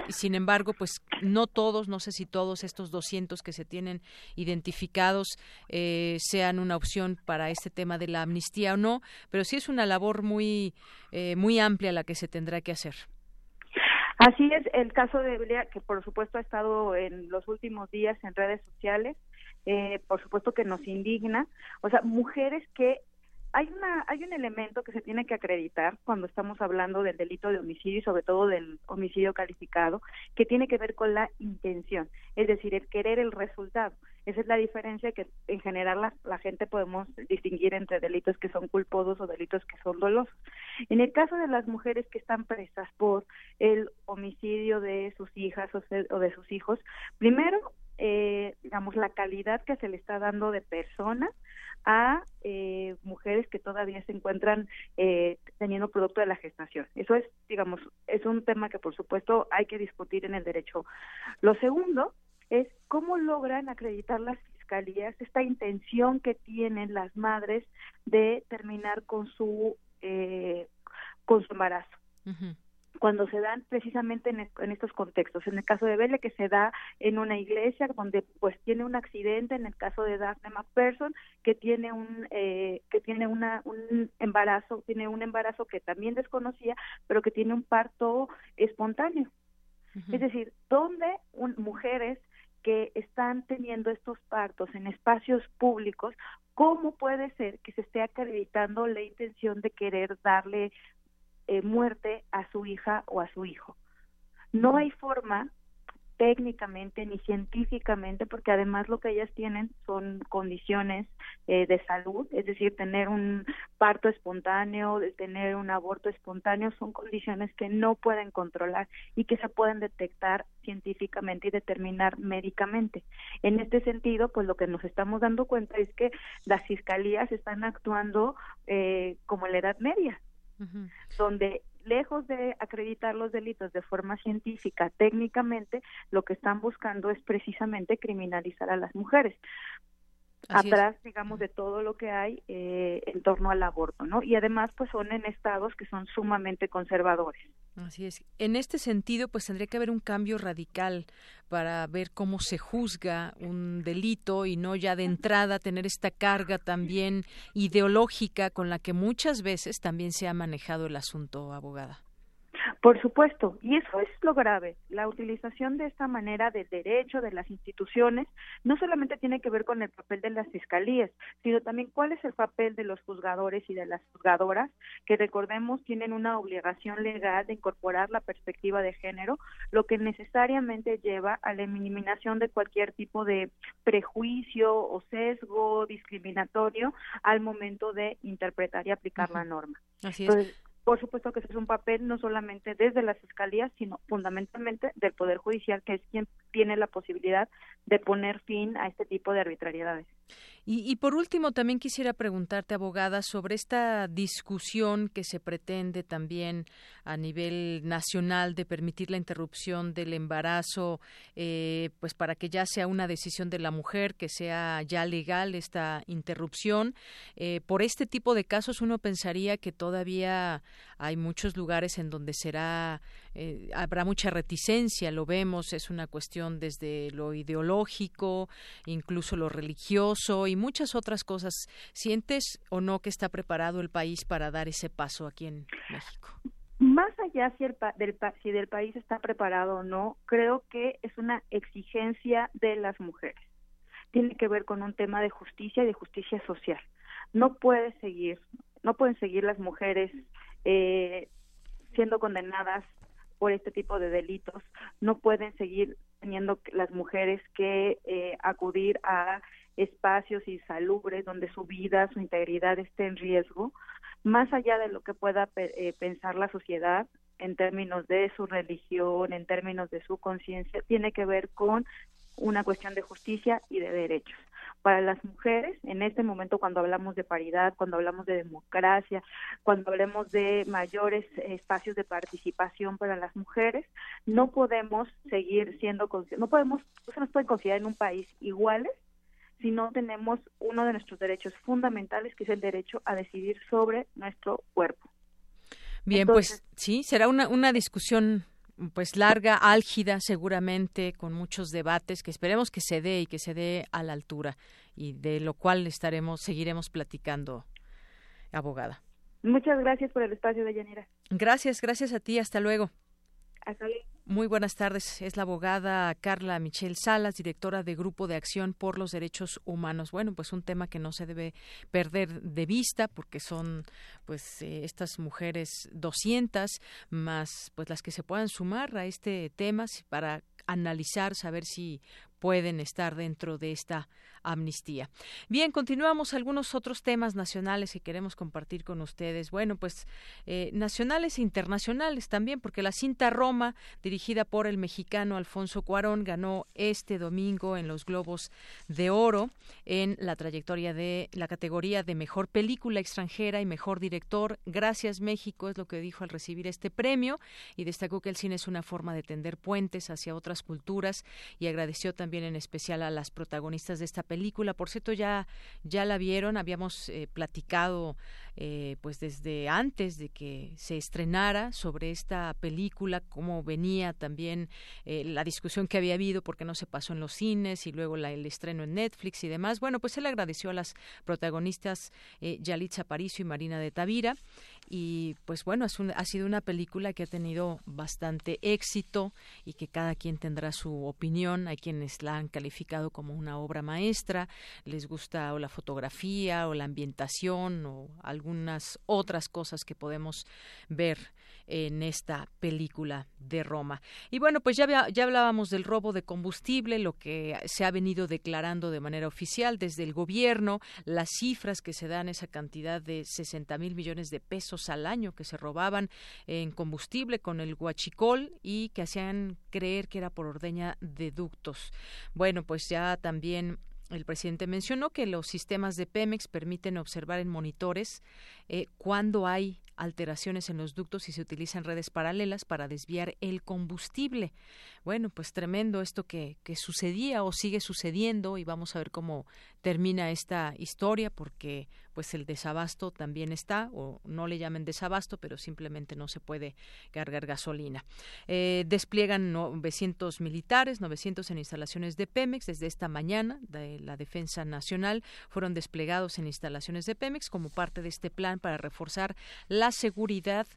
sin embargo, pues no todos, no sé si todos estos 200 que se tienen identificados eh, sean una opción para este tema de la amnistía o no, pero sí es una labor muy, eh, muy amplia la que se tendrá que hacer. Así es el caso de Evelia, que por supuesto ha estado en los últimos días en redes sociales, eh, por supuesto que nos indigna, o sea, mujeres que hay una hay un elemento que se tiene que acreditar cuando estamos hablando del delito de homicidio y sobre todo del homicidio calificado que tiene que ver con la intención es decir el querer el resultado. Esa es la diferencia que en general la, la gente podemos distinguir entre delitos que son culposos o delitos que son dolosos. En el caso de las mujeres que están presas por el homicidio de sus hijas o, o de sus hijos primero eh, digamos la calidad que se le está dando de persona a eh, mujeres que todavía se encuentran eh, teniendo producto de la gestación. Eso es, digamos, es un tema que por supuesto hay que discutir en el derecho. Lo segundo es cómo logran acreditar las fiscalías esta intención que tienen las madres de terminar con su eh, con su embarazo cuando se dan precisamente en, estos contextos. En el caso de Belle, que se da en una iglesia donde pues tiene un accidente, en el caso de Daphne McPherson, que tiene un eh, que tiene una un embarazo, tiene un embarazo que también desconocía, pero que tiene un parto espontáneo. Es decir, donde mujeres que están teniendo estos partos en espacios públicos, ¿cómo puede ser que se esté acreditando la intención de querer darle eh, muerte a su hija o a su hijo. No hay forma técnicamente ni científicamente, porque además lo que ellas tienen son condiciones eh, de salud, es decir, tener un parto espontáneo, tener un aborto espontáneo, son condiciones que no pueden controlar y que se pueden detectar científicamente y determinar médicamente. En este sentido, pues lo que nos estamos dando cuenta es que las fiscalías están actuando eh, como la Edad Media, donde lejos de acreditar los delitos de forma científica, técnicamente, lo que están buscando es precisamente criminalizar a las mujeres. atrás, digamos, de todo lo que hay eh, en torno al aborto, ¿no? Y además, pues son en estados que son sumamente conservadores. Así es. En este sentido, pues tendría que haber un cambio radical para ver cómo se juzga un delito y no ya de entrada tener esta carga también ideológica con la que muchas veces también se ha manejado el asunto, abogada. Por supuesto, y eso es lo grave. La utilización de esta manera del derecho de las instituciones no solamente tiene que ver con el papel de las fiscalías, sino también cuál es el papel de los juzgadores y de las juzgadoras, que recordemos tienen una obligación legal de incorporar la perspectiva de género, lo que necesariamente lleva a la eliminación de cualquier tipo de prejuicio o sesgo discriminatorio al momento de interpretar y aplicar la norma. Así es. Por supuesto que ese es un papel no solamente desde las fiscalías, sino fundamentalmente del Poder Judicial, que es quien tiene la posibilidad de poner fin a este tipo de arbitrariedades. Y, por último, también quisiera preguntarte, abogada, sobre esta discusión que se pretende también a nivel nacional de permitir la interrupción del embarazo, eh, pues para que ya sea una decisión de la mujer, que sea ya legal esta interrupción. Eh, por este tipo de casos uno pensaría que todavía hay muchos lugares en donde será eh, habrá mucha reticencia, lo vemos, es una cuestión desde lo ideológico, incluso lo religioso y muchas otras cosas. ¿Sientes o no que está preparado el país para dar ese paso aquí en México? Más allá si, el del, si del país está preparado o no, creo que es una exigencia de las mujeres. Tiene que ver con un tema de justicia y de justicia social. No puede seguir, no pueden seguir las mujeres eh, siendo condenadas por este tipo de delitos. No pueden seguir teniendo las mujeres que eh, acudir a espacios insalubres donde su vida, su integridad esté en riesgo, más allá de lo que pueda eh, pensar la sociedad en términos de su religión, en términos de su conciencia, tiene que ver con una cuestión de justicia y de derechos para las mujeres en este momento cuando hablamos de paridad, cuando hablamos de democracia, cuando hablemos de mayores espacios de participación para las mujeres, no podemos seguir siendo no podemos no se nos puede considerar en un país iguales si no tenemos uno de nuestros derechos fundamentales que es el derecho a decidir sobre nuestro cuerpo. Bien, pues sí, será una, una discusión pues larga, álgida seguramente, con muchos debates que esperemos que se dé y que se dé a la altura y de lo cual estaremos, seguiremos platicando, abogada. Muchas gracias por el espacio, de Yanira. Gracias, gracias a ti, hasta luego. Hasta luego. Muy buenas tardes. Es la abogada Carla Michelle Salas, directora de Grupo de Acción por los Derechos Humanos. Bueno, pues un tema que no se debe perder de vista porque son pues eh, estas mujeres 200 más pues las que se puedan sumar a este tema para analizar, saber si pueden estar dentro de esta amnistía. Bien, continuamos algunos otros temas nacionales que queremos compartir con ustedes. Bueno, pues eh, nacionales e internacionales también, porque la cinta Roma, dirigida por el mexicano Alfonso Cuarón, ganó este domingo en los Globos de Oro en la trayectoria de la categoría de mejor película extranjera y mejor director. Gracias México es lo que dijo al recibir este premio y destacó que el cine es una forma de tender puentes hacia otras culturas y agradeció también en especial a las protagonistas de esta película. Por cierto, ya, ya la vieron, habíamos eh, platicado eh, pues desde antes de que se estrenara sobre esta película, cómo venía también eh, la discusión que había habido porque no se pasó en los cines y luego la, el estreno en Netflix y demás. Bueno, pues él agradeció a las protagonistas Yalitza Aparicio y Marina de Tavira y pues bueno, ha sido una película que ha tenido bastante éxito y que cada quien tendrá su opinión. Hay quienes la han calificado como una obra maestra, les gusta o la fotografía o la ambientación o algunas otras cosas que podemos ver en esta película de Roma. Y bueno, pues ya, ya hablábamos del robo de combustible, lo que se ha venido declarando de manera oficial desde el gobierno, las cifras que se dan, esa cantidad de 60 mil millones de pesos al año que se robaban en combustible con el guachicol y que hacían creer que era por ordeña de ductos. Bueno, pues ya también el presidente mencionó que los sistemas de Pemex permiten observar en monitores eh, cuando hay alteraciones en los ductos y se utilizan redes paralelas para desviar el combustible. Bueno, pues tremendo esto que, que sucedía o sigue sucediendo y vamos a ver cómo termina esta historia porque pues el desabasto también está o no le llamen desabasto pero simplemente no se puede cargar gasolina eh, despliegan 900 militares 900 en instalaciones de Pemex desde esta mañana de la defensa nacional fueron desplegados en instalaciones de Pemex como parte de este plan para reforzar la seguridad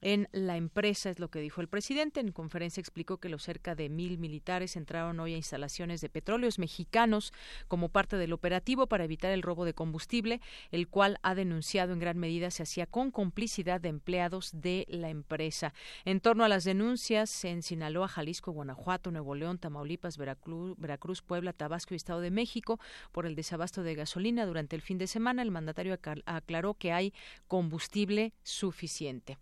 en la empresa, es lo que dijo el presidente. En conferencia explicó que los cerca de mil militares entraron hoy a instalaciones de petróleos mexicanos como parte del operativo para evitar el robo de combustible, el cual ha denunciado en gran medida se hacía con complicidad de empleados de la empresa. En torno a las denuncias en Sinaloa, Jalisco, Guanajuato, Nuevo León, Tamaulipas, Veracruz, Veracruz Puebla, Tabasco y Estado de México por el desabasto de gasolina durante el fin de semana, el mandatario aclaró que hay combustible suficiente.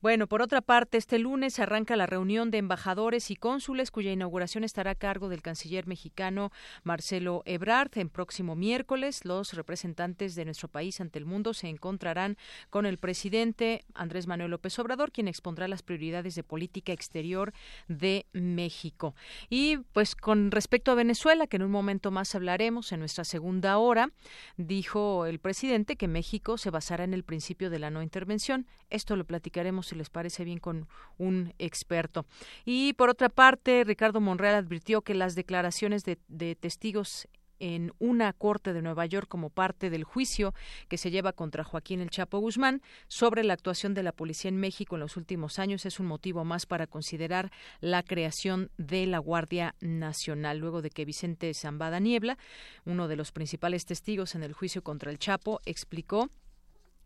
Bueno, por otra parte, este lunes arranca la reunión de embajadores y cónsules cuya inauguración estará a cargo del canciller mexicano Marcelo Ebrard. En próximo miércoles, los representantes de nuestro país ante el mundo se encontrarán con el presidente Andrés Manuel López Obrador, quien expondrá las prioridades de política exterior de México. Y pues con respecto a Venezuela, que en un momento más hablaremos en nuestra segunda hora, dijo el presidente que México se basará en el principio de la no intervención. Esto lo platicaremos si les parece bien con un experto. Y por otra parte, Ricardo Monreal advirtió que las declaraciones de, de testigos en una corte de Nueva York como parte del juicio que se lleva contra Joaquín El Chapo Guzmán sobre la actuación de la policía en México en los últimos años es un motivo más para considerar la creación de la Guardia Nacional. Luego de que Vicente Zambada Niebla, uno de los principales testigos en el juicio contra El Chapo, explicó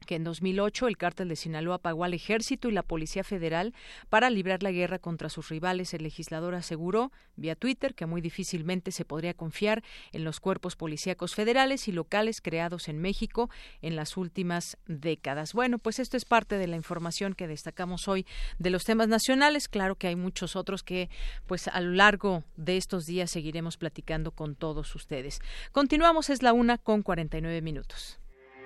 que en 2008 el cártel de Sinaloa pagó al ejército y la Policía Federal para librar la guerra contra sus rivales. El legislador aseguró vía Twitter que muy difícilmente se podría confiar en los cuerpos policíacos federales y locales creados en México en las últimas décadas. Bueno, pues esto es parte de la información que destacamos hoy de los temas nacionales. Claro que hay muchos otros que pues a lo largo de estos días seguiremos platicando con todos ustedes. Continuamos, es la una con 49 minutos.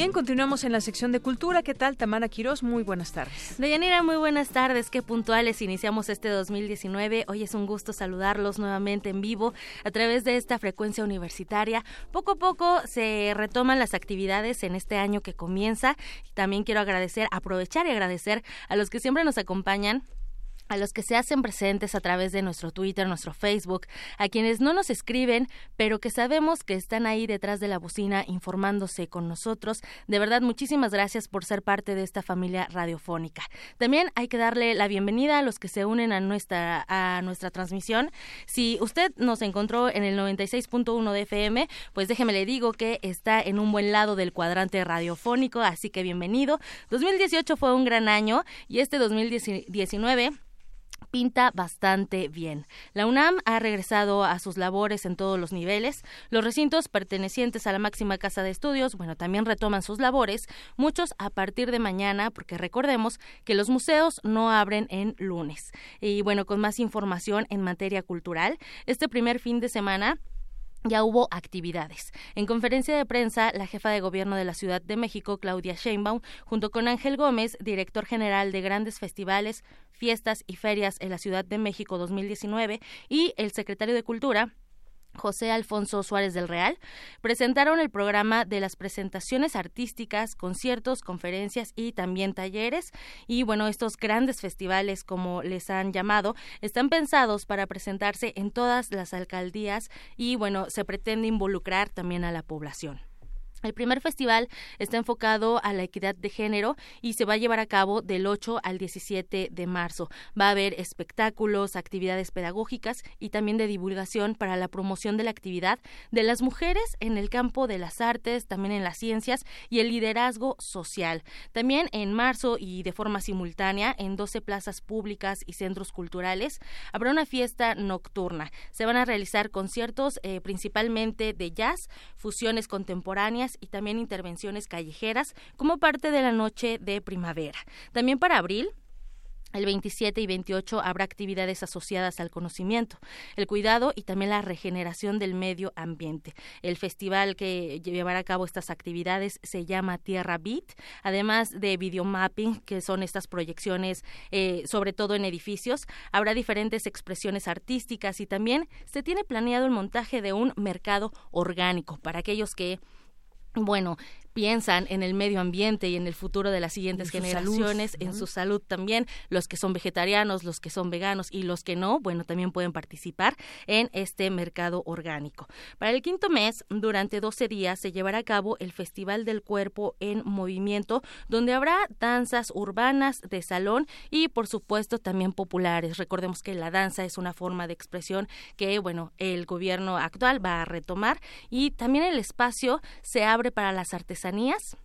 Bien, continuamos en la sección de cultura. ¿Qué tal, Tamara Quirós? Muy buenas tardes. Deyanira, muy buenas tardes. Qué puntuales iniciamos este 2019. Hoy es un gusto saludarlos nuevamente en vivo a través de esta frecuencia universitaria. Poco a poco se retoman las actividades en este año que comienza. También quiero agradecer, aprovechar y agradecer a los que siempre nos acompañan a los que se hacen presentes a través de nuestro Twitter, nuestro Facebook, a quienes no nos escriben, pero que sabemos que están ahí detrás de la bocina informándose con nosotros. De verdad, muchísimas gracias por ser parte de esta familia radiofónica. También hay que darle la bienvenida a los que se unen a nuestra, a nuestra transmisión. Si usted nos encontró en el 96.1 de FM, pues déjeme le digo que está en un buen lado del cuadrante radiofónico, así que bienvenido. 2018 fue un gran año y este 2019 pinta bastante bien. La UNAM ha regresado a sus labores en todos los niveles. Los recintos pertenecientes a la máxima casa de estudios, bueno, también retoman sus labores, muchos a partir de mañana, porque recordemos que los museos no abren en lunes. Y bueno, con más información en materia cultural, este primer fin de semana ya hubo actividades. En conferencia de prensa, la jefa de gobierno de la Ciudad de México, Claudia Sheinbaum, junto con Ángel Gómez, director general de grandes festivales, fiestas y ferias en la Ciudad de México 2019, y el secretario de Cultura, José Alfonso Suárez del Real, presentaron el programa de las presentaciones artísticas, conciertos, conferencias y también talleres. Y bueno, estos grandes festivales, como les han llamado, están pensados para presentarse en todas las alcaldías y bueno, se pretende involucrar también a la población. El primer festival está enfocado a la equidad de género y se va a llevar a cabo del 8 al 17 de marzo. Va a haber espectáculos, actividades pedagógicas y también de divulgación para la promoción de la actividad de las mujeres en el campo de las artes, también en las ciencias y el liderazgo social. También en marzo y de forma simultánea en 12 plazas públicas y centros culturales habrá una fiesta nocturna. Se van a realizar conciertos eh, principalmente de jazz, fusiones contemporáneas, y también intervenciones callejeras como parte de la noche de primavera. También para abril El 27 y 28 habrá actividades asociadas al conocimiento, el cuidado y también la regeneración del medio ambiente. El festival que llevará a cabo estas actividades se llama Tierra Beat, además de videomapping, que son estas proyecciones eh, sobre todo en edificios. Habrá diferentes expresiones artísticas y también se tiene planeado el montaje de un mercado orgánico para aquellos que bueno, piensan en el medio ambiente y en el futuro de las siguientes generaciones, en su salud también, los que son vegetarianos, los que son veganos y los que no, bueno, también pueden participar en este mercado orgánico. Para el quinto mes, durante 12 días, se llevará a cabo el Festival del Cuerpo en Movimiento, donde habrá danzas urbanas de salón y, por supuesto, también populares. Recordemos que la danza es una forma de expresión que, bueno, el gobierno actual va a retomar y también el espacio se abre para las artesanías artesanías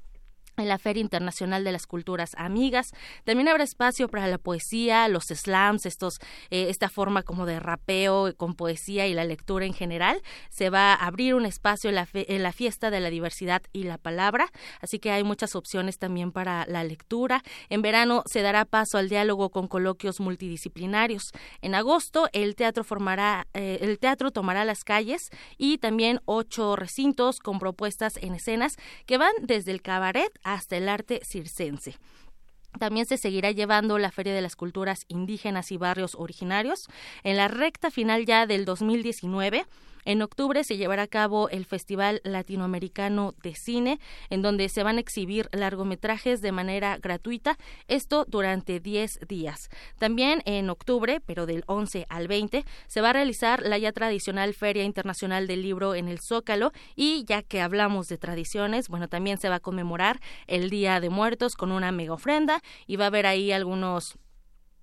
en la Feria Internacional de las Culturas Amigas. También habrá espacio para la poesía, los slams, estos, eh, esta forma como de rapeo con poesía y la lectura en general. Se va a abrir un espacio en la, en la fiesta de la diversidad y la palabra, así que hay muchas opciones también para la lectura. En verano se dará paso al diálogo con coloquios multidisciplinarios. En agosto el teatro formará, eh, el teatro tomará las calles y también ocho recintos con propuestas en escenas que van desde el cabaret hasta el arte circense. También se seguirá llevando la Feria de las Culturas Indígenas y Barrios Originarios. En la recta final ya del 2019 en octubre se llevará a cabo el Festival Latinoamericano de Cine, en donde se van a exhibir largometrajes de manera gratuita, esto durante 10 días. También en octubre, pero del 11 al 20, se va a realizar la ya tradicional Feria Internacional del Libro en el Zócalo y ya que hablamos de tradiciones, bueno, también se va a conmemorar el Día de Muertos con una mega ofrenda y va a haber ahí algunos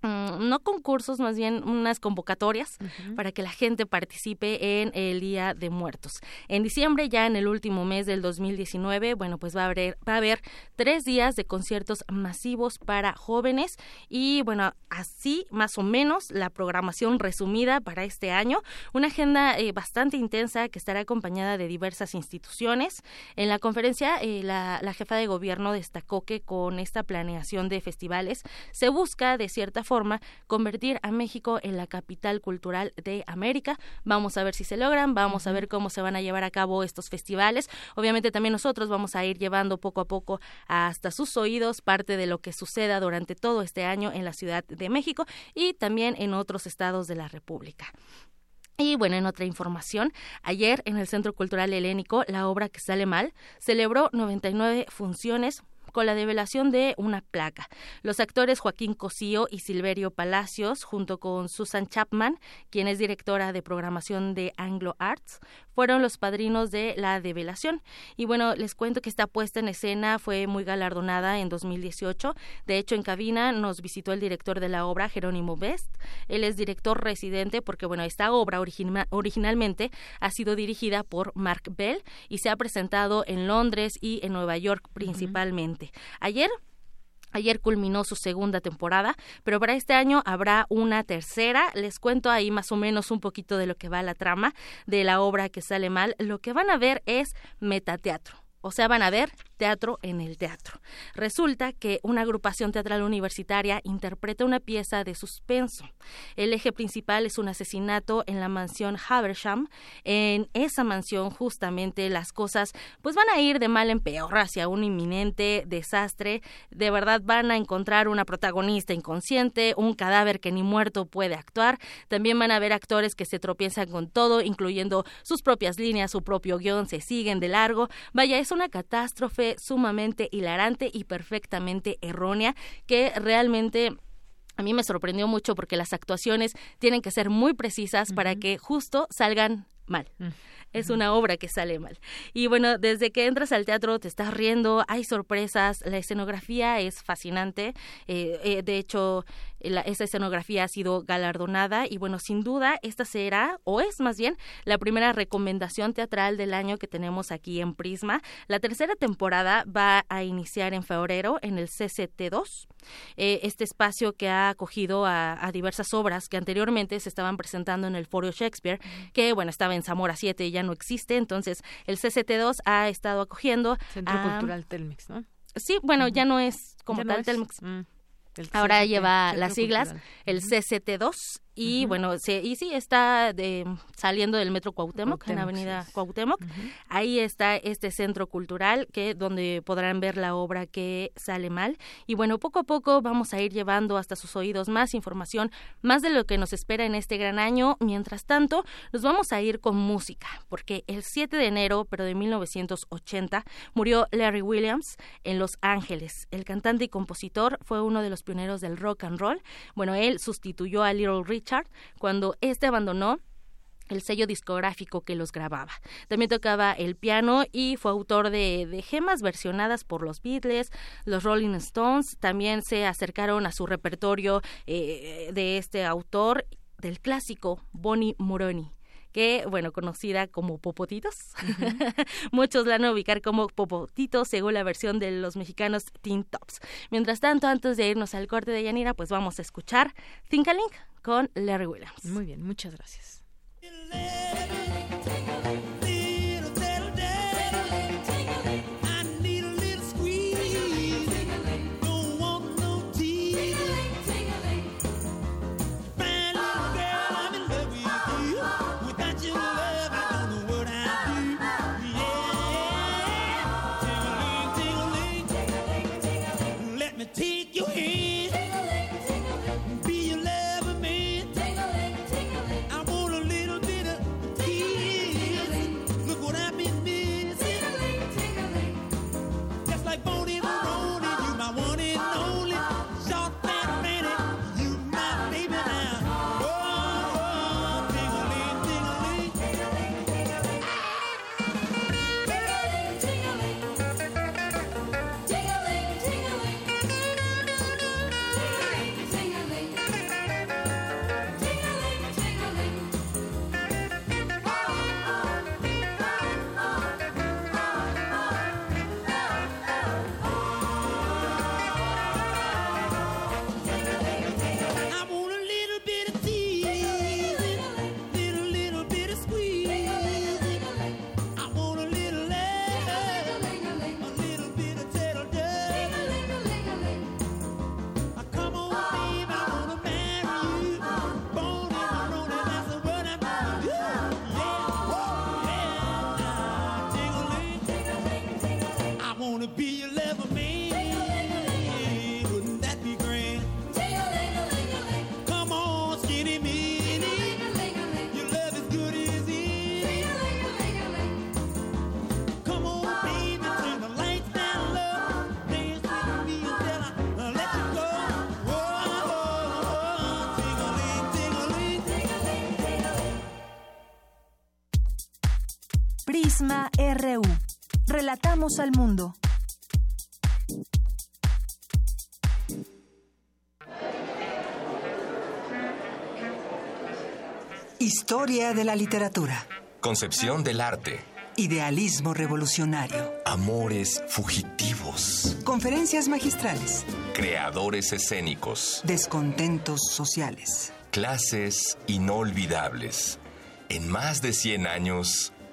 no concursos, más bien unas convocatorias para que la gente participe en el Día de Muertos. En diciembre, ya en el último mes del 2019, bueno, pues va a haber, va a haber tres días de conciertos masivos para jóvenes y bueno, así más o menos la programación resumida para este año, una agenda eh, bastante intensa que estará acompañada de diversas instituciones. En la conferencia, eh, la, la jefa de gobierno destacó que con esta planeación de festivales se busca de cierta forma forma convertir a México en la capital cultural de América. Vamos a ver si se logran, vamos a ver cómo se van a llevar a cabo estos festivales. Obviamente también nosotros vamos a ir llevando poco a poco hasta sus oídos parte de lo que suceda durante todo este año en la Ciudad de México y también en otros estados de la República. Y bueno, en otra información, ayer en el Centro Cultural Helénico, la obra que sale mal celebró 99 funciones con la develación de una placa. Los actores Joaquín Cosío y Silverio Palacios, junto con Susan Chapman, quien es directora de programación de Anglo Arts, fueron los padrinos de la develación. Y bueno, les cuento que esta puesta en escena fue muy galardonada en 2018. De hecho, en cabina nos visitó el director de la obra, Jerónimo Best. Él es director residente porque, bueno, esta obra originalmente ha sido dirigida por Mark Bell y se ha presentado en Londres y en Nueva York principalmente. Ayer Ayer culminó su segunda temporada, pero para este año habrá una tercera. Les cuento ahí más o menos un poquito de lo que va la trama de la obra que sale mal. Lo que van a ver es metateatro. O sea, van a ver teatro en el teatro. Resulta que una agrupación teatral universitaria interpreta una pieza de suspenso. El eje principal es un asesinato en la mansión Habersham. En esa mansión justamente las cosas pues van a ir de mal en peor hacia un inminente desastre. De verdad van a encontrar una protagonista inconsciente, un cadáver que ni muerto puede actuar. También van a ver actores que se tropiezan con todo, incluyendo sus propias líneas, su propio guion, se siguen de largo. Vaya, es una catástrofe sumamente hilarante y perfectamente errónea que realmente a mí me sorprendió mucho porque las actuaciones tienen que ser muy precisas para que justo salgan mal. Mm es una obra que sale mal. Y bueno, desde que entras al teatro te estás riendo, hay sorpresas, la escenografía es fascinante. Eh, eh, de hecho, esa escenografía ha sido galardonada y bueno, sin duda esta será, o es más bien, la primera recomendación teatral del año que tenemos aquí en Prisma. La tercera temporada va a iniciar en febrero en el CCT2, eh, este espacio que ha acogido a, a, diversas obras que anteriormente se estaban presentando en el Foro Shakespeare, que bueno, estaba en Zamora 7 y ya no existe, entonces el CCT2 ha estado acogiendo Centro Cultural Telmex, ¿no? Sí, bueno, ya no es como tal Telmex. Mm. Ahora lleva las siglas, el CCT2 y bueno, se, y sí, está de, saliendo del Metro Cuauhtémoc, en Avenida Cuauhtémoc. Ahí está este centro cultural que donde podrán ver la obra que sale mal. Y bueno, poco a poco vamos a ir llevando hasta sus oídos más información, más de lo que nos espera en este gran año. Mientras tanto, nos vamos a ir con música, porque el 7 de enero, pero de 1980, murió Larry Williams en Los Ángeles. El cantante y compositor fue uno de los pioneros del rock and roll. Bueno, él sustituyó a Little Richard cuando este abandonó el sello discográfico que los grababa. También tocaba el piano y fue autor de, gemas versionadas por los Beatles, los Rolling Stones. También se acercaron a su repertorio eh, de este autor del clásico Bonnie Moroni que, bueno, conocida como Popotitos. Muchos la van a ubicar como Popotitos según la versión de los mexicanos Teen Tops. Mientras tanto, antes de irnos al corte de Yanira, pues vamos a escuchar Think a Link con Larry Williams. Muy bien, muchas gracias. Al mundo. Historia de la literatura. Concepción del arte. Idealismo revolucionario. Amores fugitivos. Conferencias magistrales. Creadores escénicos. Descontentos sociales. Clases inolvidables. En más de 100 años,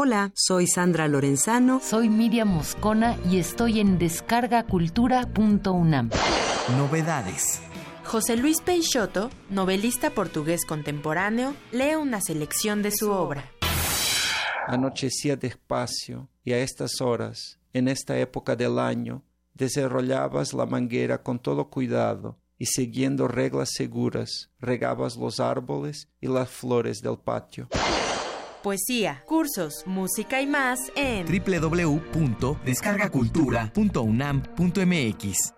Hola, soy Sandra Lorenzano. Soy Miriam Moscona y estoy en descargacultura.unam. Novedades. José Luis Peixoto, novelista portugués contemporáneo, lee una selección de su obra. Anochecía despacio y a estas horas, en esta época del año, desarrollabas la manguera con todo cuidado y siguiendo reglas seguras, regabas los árboles y las flores del patio poesía, cursos, música y más en www.descargacultura.unam.mx.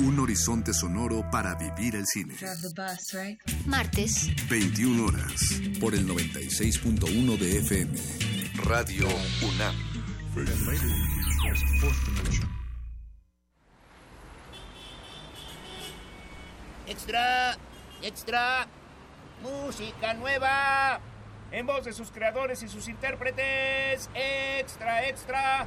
Un horizonte sonoro para vivir el cine. Martes. 21 horas. Por el 96.1 de FM. Radio UNAM. Extra, extra, música nueva. En voz de sus creadores y sus intérpretes. Extra, extra.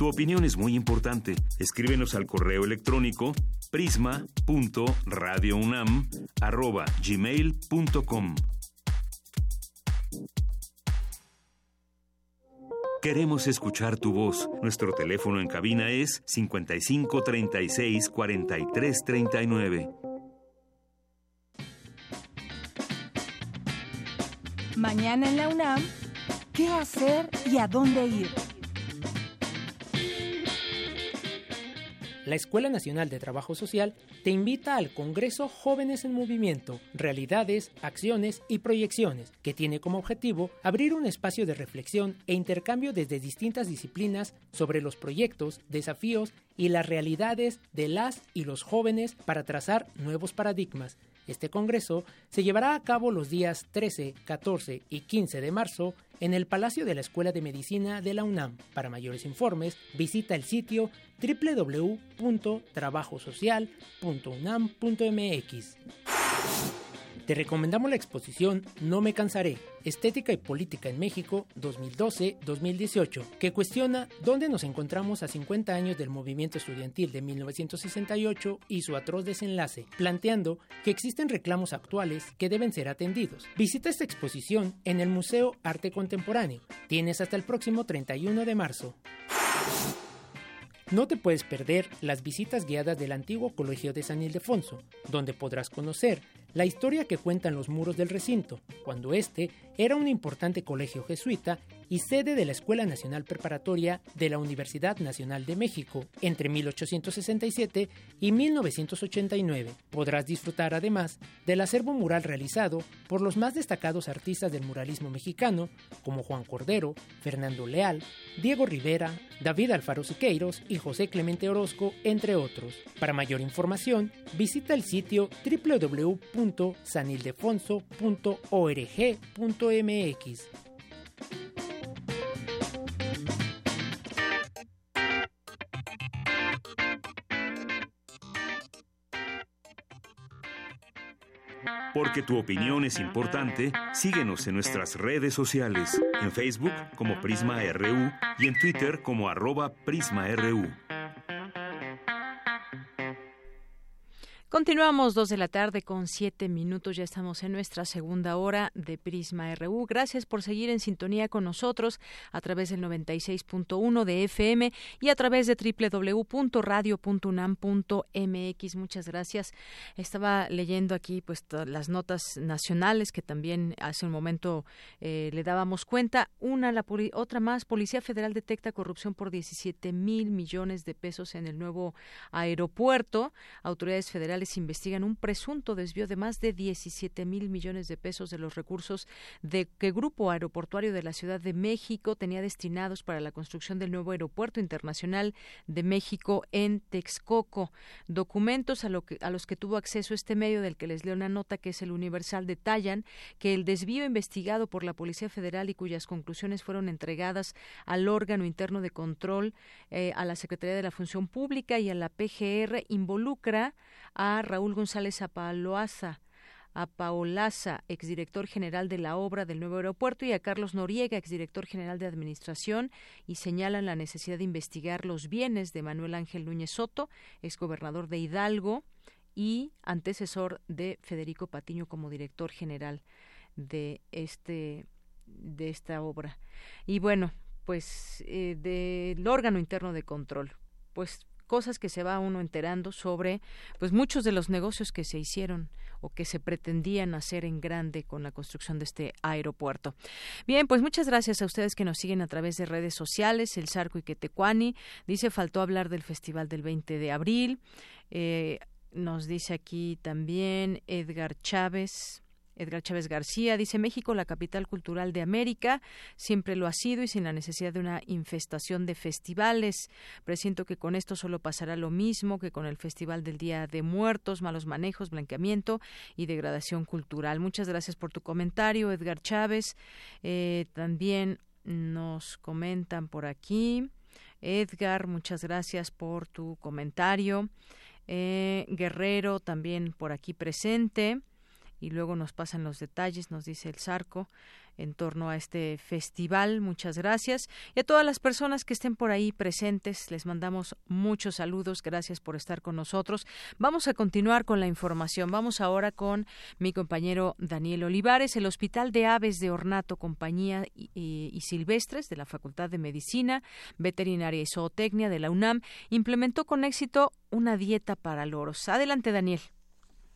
Tu opinión es muy importante. Escríbenos al correo electrónico prisma.radiounam@gmail.com. Queremos escuchar tu voz. Nuestro teléfono en cabina es 55 36 43 39. Mañana en la UNAM, ¿qué hacer y a dónde ir? La Escuela Nacional de Trabajo Social te invita al Congreso Jóvenes en Movimiento, Realidades, Acciones y Proyecciones, que tiene como objetivo abrir un espacio de reflexión e intercambio desde distintas disciplinas sobre los proyectos, desafíos y las realidades de las y los jóvenes para trazar nuevos paradigmas. Este Congreso se llevará a cabo los días 13, 14 y 15 de marzo en el Palacio de la Escuela de Medicina de la UNAM. Para mayores informes, visita el sitio www.trabajosocial.unam.mx. Te recomendamos la exposición No me cansaré, Estética y Política en México 2012-2018, que cuestiona dónde nos encontramos a 50 años del movimiento estudiantil de 1968 y su atroz desenlace, planteando que existen reclamos actuales que deben ser atendidos. Visita esta exposición en el Museo Arte Contemporáneo. Tienes hasta el próximo 31 de marzo. No te puedes perder las visitas guiadas del antiguo Colegio de San Ildefonso, donde podrás conocer la historia que cuentan los muros del recinto, cuando este era un importante colegio jesuita y sede de la Escuela Nacional Preparatoria de la Universidad Nacional de México entre 1867 y 1989. Podrás disfrutar además del acervo mural realizado por los más destacados artistas del muralismo mexicano, como Juan Cordero, Fernando Leal, Diego Rivera, David Alfaro Siqueiros y José Clemente Orozco, entre otros. Para mayor información, visita el sitio www.sanildefonso.org.mx. Porque tu opinión es importante, síguenos en nuestras redes sociales, en Facebook como Prisma RU y en Twitter como arroba PrismaRU. Continuamos dos de la tarde con siete minutos. Ya estamos en nuestra segunda hora de Prisma RU. Gracias por seguir en sintonía con nosotros a través del 96.1 de FM y a través de www.radio.unam.mx. Muchas gracias. Estaba leyendo aquí pues las notas nacionales que también hace un momento eh, le dábamos cuenta. Una, la otra más. Policía Federal detecta corrupción por 17 mil millones de pesos en el nuevo aeropuerto. Autoridades federales investigan un presunto desvío de más de 17 mil millones de pesos de los recursos de que Grupo Aeroportuario de la Ciudad de México tenía destinados para la construcción del nuevo Aeropuerto Internacional de México en Texcoco. Documentos a, los que tuvo acceso este medio del que les leo una nota que es el Universal detallan que el desvío investigado por la Policía Federal y cuyas conclusiones fueron entregadas al órgano interno de control, eh, a la Secretaría de la Función Pública y a la PGR involucra a Raúl González Apaloaza, a Paolaza, exdirector general de la obra del nuevo aeropuerto, y a Carlos Noriega, exdirector general de Administración, y señalan la necesidad de investigar los bienes de Manuel Ángel Núñez Soto, exgobernador de Hidalgo y antecesor de Federico Patiño como director general de este de esta obra. Y bueno, pues eh, del órgano interno de control. Pues cosas que se va uno enterando sobre pues muchos de los negocios que se hicieron o que se pretendían hacer en grande con la construcción de este aeropuerto. Bien, pues muchas gracias a ustedes que nos siguen a través de redes sociales, el Sarco y Quetecuani. Dice, faltó hablar del festival del 20 de abril. Eh, nos dice aquí también Edgar Chávez. Edgar Chávez García dice México, la capital cultural de América, siempre lo ha sido y sin la necesidad de una infestación de festivales. Presiento que con esto solo pasará lo mismo que con el Festival del Día de Muertos, malos manejos, blanqueamiento y degradación cultural. Muchas gracias por tu comentario, Edgar Chávez. Eh, también nos comentan por aquí. Edgar, muchas gracias por tu comentario. Eh, Guerrero también por aquí presente y luego nos pasan los detalles, nos dice el Zarco en torno a este festival. Muchas gracias. Y a todas las personas que estén por ahí presentes, les mandamos muchos saludos. Gracias por estar con nosotros. Vamos a continuar con la información. Vamos ahora con mi compañero Daniel Olivares. El Hospital de Aves de Ornato, Compañía y, y Silvestres de la Facultad de Medicina, Veterinaria y Zootecnia de la UNAM implementó con éxito una dieta para loros. Adelante, Daniel.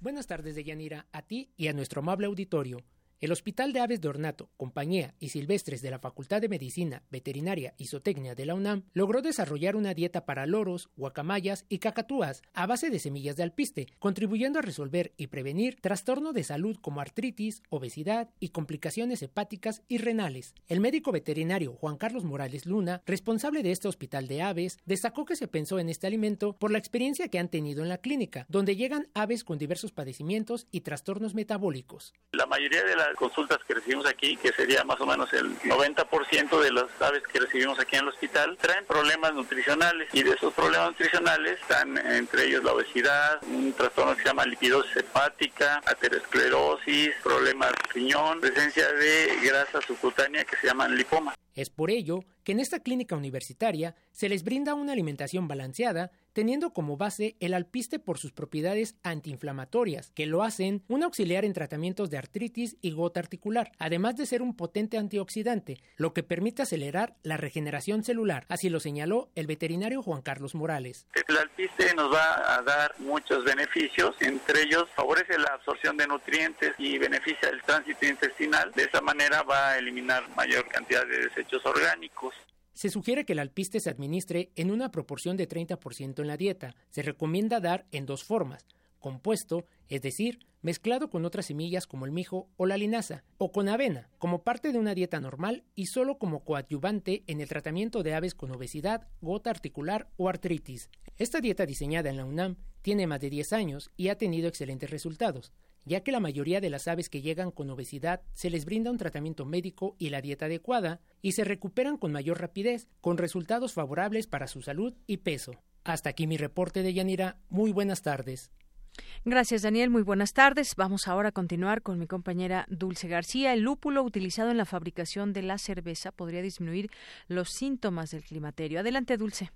Buenas tardes, Deyanira, a ti y a nuestro amable auditorio. El Hospital de Aves de Ornato, Compañía y Silvestres de la Facultad de Medicina, Veterinaria y Zootecnia de la UNAM logró desarrollar una dieta para loros, guacamayas y cacatúas a base de semillas de alpiste, contribuyendo a resolver y prevenir trastornos de salud como artritis, obesidad y complicaciones hepáticas y renales. El médico veterinario Juan Carlos Morales Luna, responsable de este hospital de aves, destacó que se pensó en este alimento por la experiencia que han tenido en la clínica, donde llegan aves con diversos padecimientos y trastornos metabólicos. La mayoría de consultas que recibimos aquí, que sería más o menos el 90% de las aves que recibimos aquí en el hospital, traen problemas nutricionales y de esos problemas nutricionales están entre ellos la obesidad, un trastorno que se llama lipidosis hepática, aterosclerosis, problemas de riñón, presencia de grasa subcutánea que se llaman lipomas. Es por ello que en esta clínica universitaria se les brinda una alimentación balanceada, teniendo como base el alpiste por sus propiedades antiinflamatorias, que lo hacen un auxiliar en tratamientos de artritis y gota articular, además de ser un potente antioxidante, lo que permite acelerar la regeneración celular, así lo señaló el veterinario Juan Carlos Morales. El alpiste nos va a dar muchos beneficios, entre ellos favorece la absorción de nutrientes y beneficia el tránsito intestinal, de esa manera va a eliminar mayor cantidad de desechos orgánicos. Se sugiere que el alpiste se administre en una proporción de 30% en la dieta. Se recomienda dar en dos formas, compuesto, es decir, mezclado con otras semillas como el mijo o la linaza, o con avena, como parte de una dieta normal y solo como coadyuvante en el tratamiento de aves con obesidad, gota articular o artritis. Esta dieta diseñada en la UNAM tiene más de 10 años y ha tenido excelentes resultados ya que la mayoría de las aves que llegan con obesidad se les brinda un tratamiento médico y la dieta adecuada y se recuperan con mayor rapidez, con resultados favorables para su salud y peso. Hasta aquí mi reporte de Yanira. Muy buenas tardes. Gracias, Daniel. Muy buenas tardes. Vamos ahora a continuar con mi compañera Dulce García. El lúpulo utilizado en la fabricación de la cerveza podría disminuir los síntomas del climaterio. Adelante, Dulce.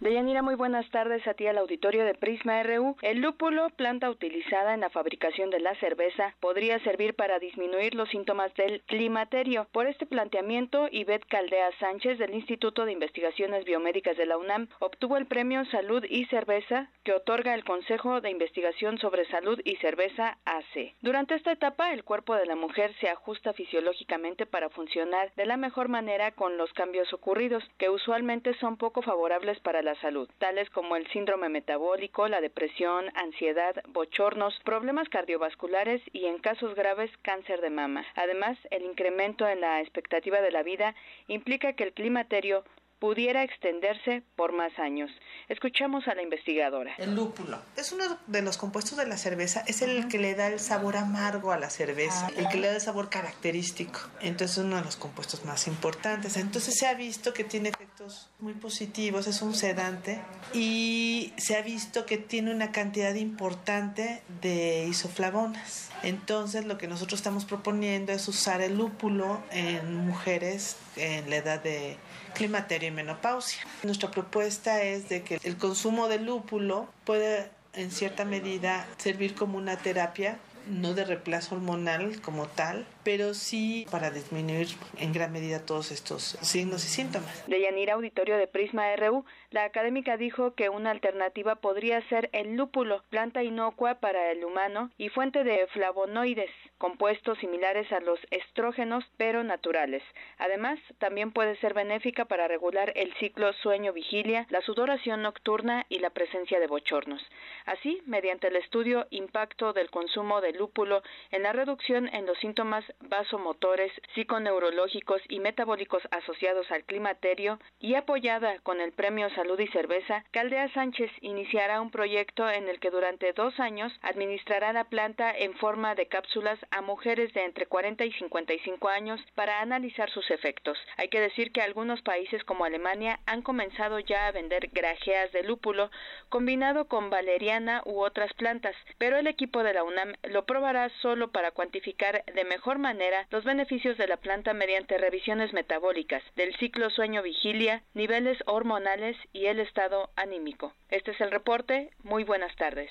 Deyanira, muy buenas tardes a ti al auditorio de Prisma RU. El lúpulo, planta utilizada en la fabricación de la cerveza, podría servir para disminuir los síntomas del climaterio. Por este planteamiento, Ivette Caldea Sánchez del Instituto de Investigaciones Biomédicas de la UNAM obtuvo el premio Salud y Cerveza que otorga el Consejo de Investigación sobre Salud y Cerveza AC. Durante esta etapa, el cuerpo de la mujer se ajusta fisiológicamente para funcionar de la mejor manera con los cambios ocurridos, que usualmente son poco favorables para la salud, tales como el síndrome metabólico, la depresión, ansiedad, bochornos, problemas cardiovasculares y en casos graves cáncer de mama. Además, el incremento en la expectativa de la vida implica que el climaterio pudiera extenderse por más años. Escuchamos a la investigadora. El lúpulo es uno de los compuestos de la cerveza, es el que le da el sabor amargo a la cerveza, ah, el que le da el sabor característico. Entonces es uno de los compuestos más importantes. Entonces se ha visto que tiene efectos muy positivos, es un sedante y se ha visto que tiene una cantidad importante de isoflavonas. Entonces lo que nosotros estamos proponiendo es usar el lúpulo en mujeres en la edad de climaterio y menopausia. Nuestra propuesta es de que el consumo de lúpulo puede en cierta medida servir como una terapia no de reemplazo hormonal como tal, pero sí para disminuir en gran medida todos estos signos y síntomas. De Yanira Auditorio de Prisma RU, la académica dijo que una alternativa podría ser el lúpulo, planta inocua para el humano y fuente de flavonoides, compuestos similares a los estrógenos pero naturales. Además, también puede ser benéfica para regular el ciclo sueño-vigilia, la sudoración nocturna y la presencia de bochornos. Así, mediante el estudio Impacto del consumo de lúpulo en la reducción en los síntomas vasomotores, psiconeurológicos y metabólicos asociados al climaterio y apoyada con el Premio Salud y Cerveza, Caldea Sánchez iniciará un proyecto en el que durante dos años administrará la planta en forma de cápsulas a mujeres de entre 40 y 55 años para analizar sus efectos. Hay que decir que algunos países como Alemania han comenzado ya a vender grajeas de lúpulo combinado con valeriana u otras plantas, pero el equipo de la UNAM lo probará solo para cuantificar de mejor manera los beneficios de la planta mediante revisiones metabólicas del ciclo sueño-vigilia, niveles hormonales y el estado anímico. Este es el reporte. Muy buenas tardes.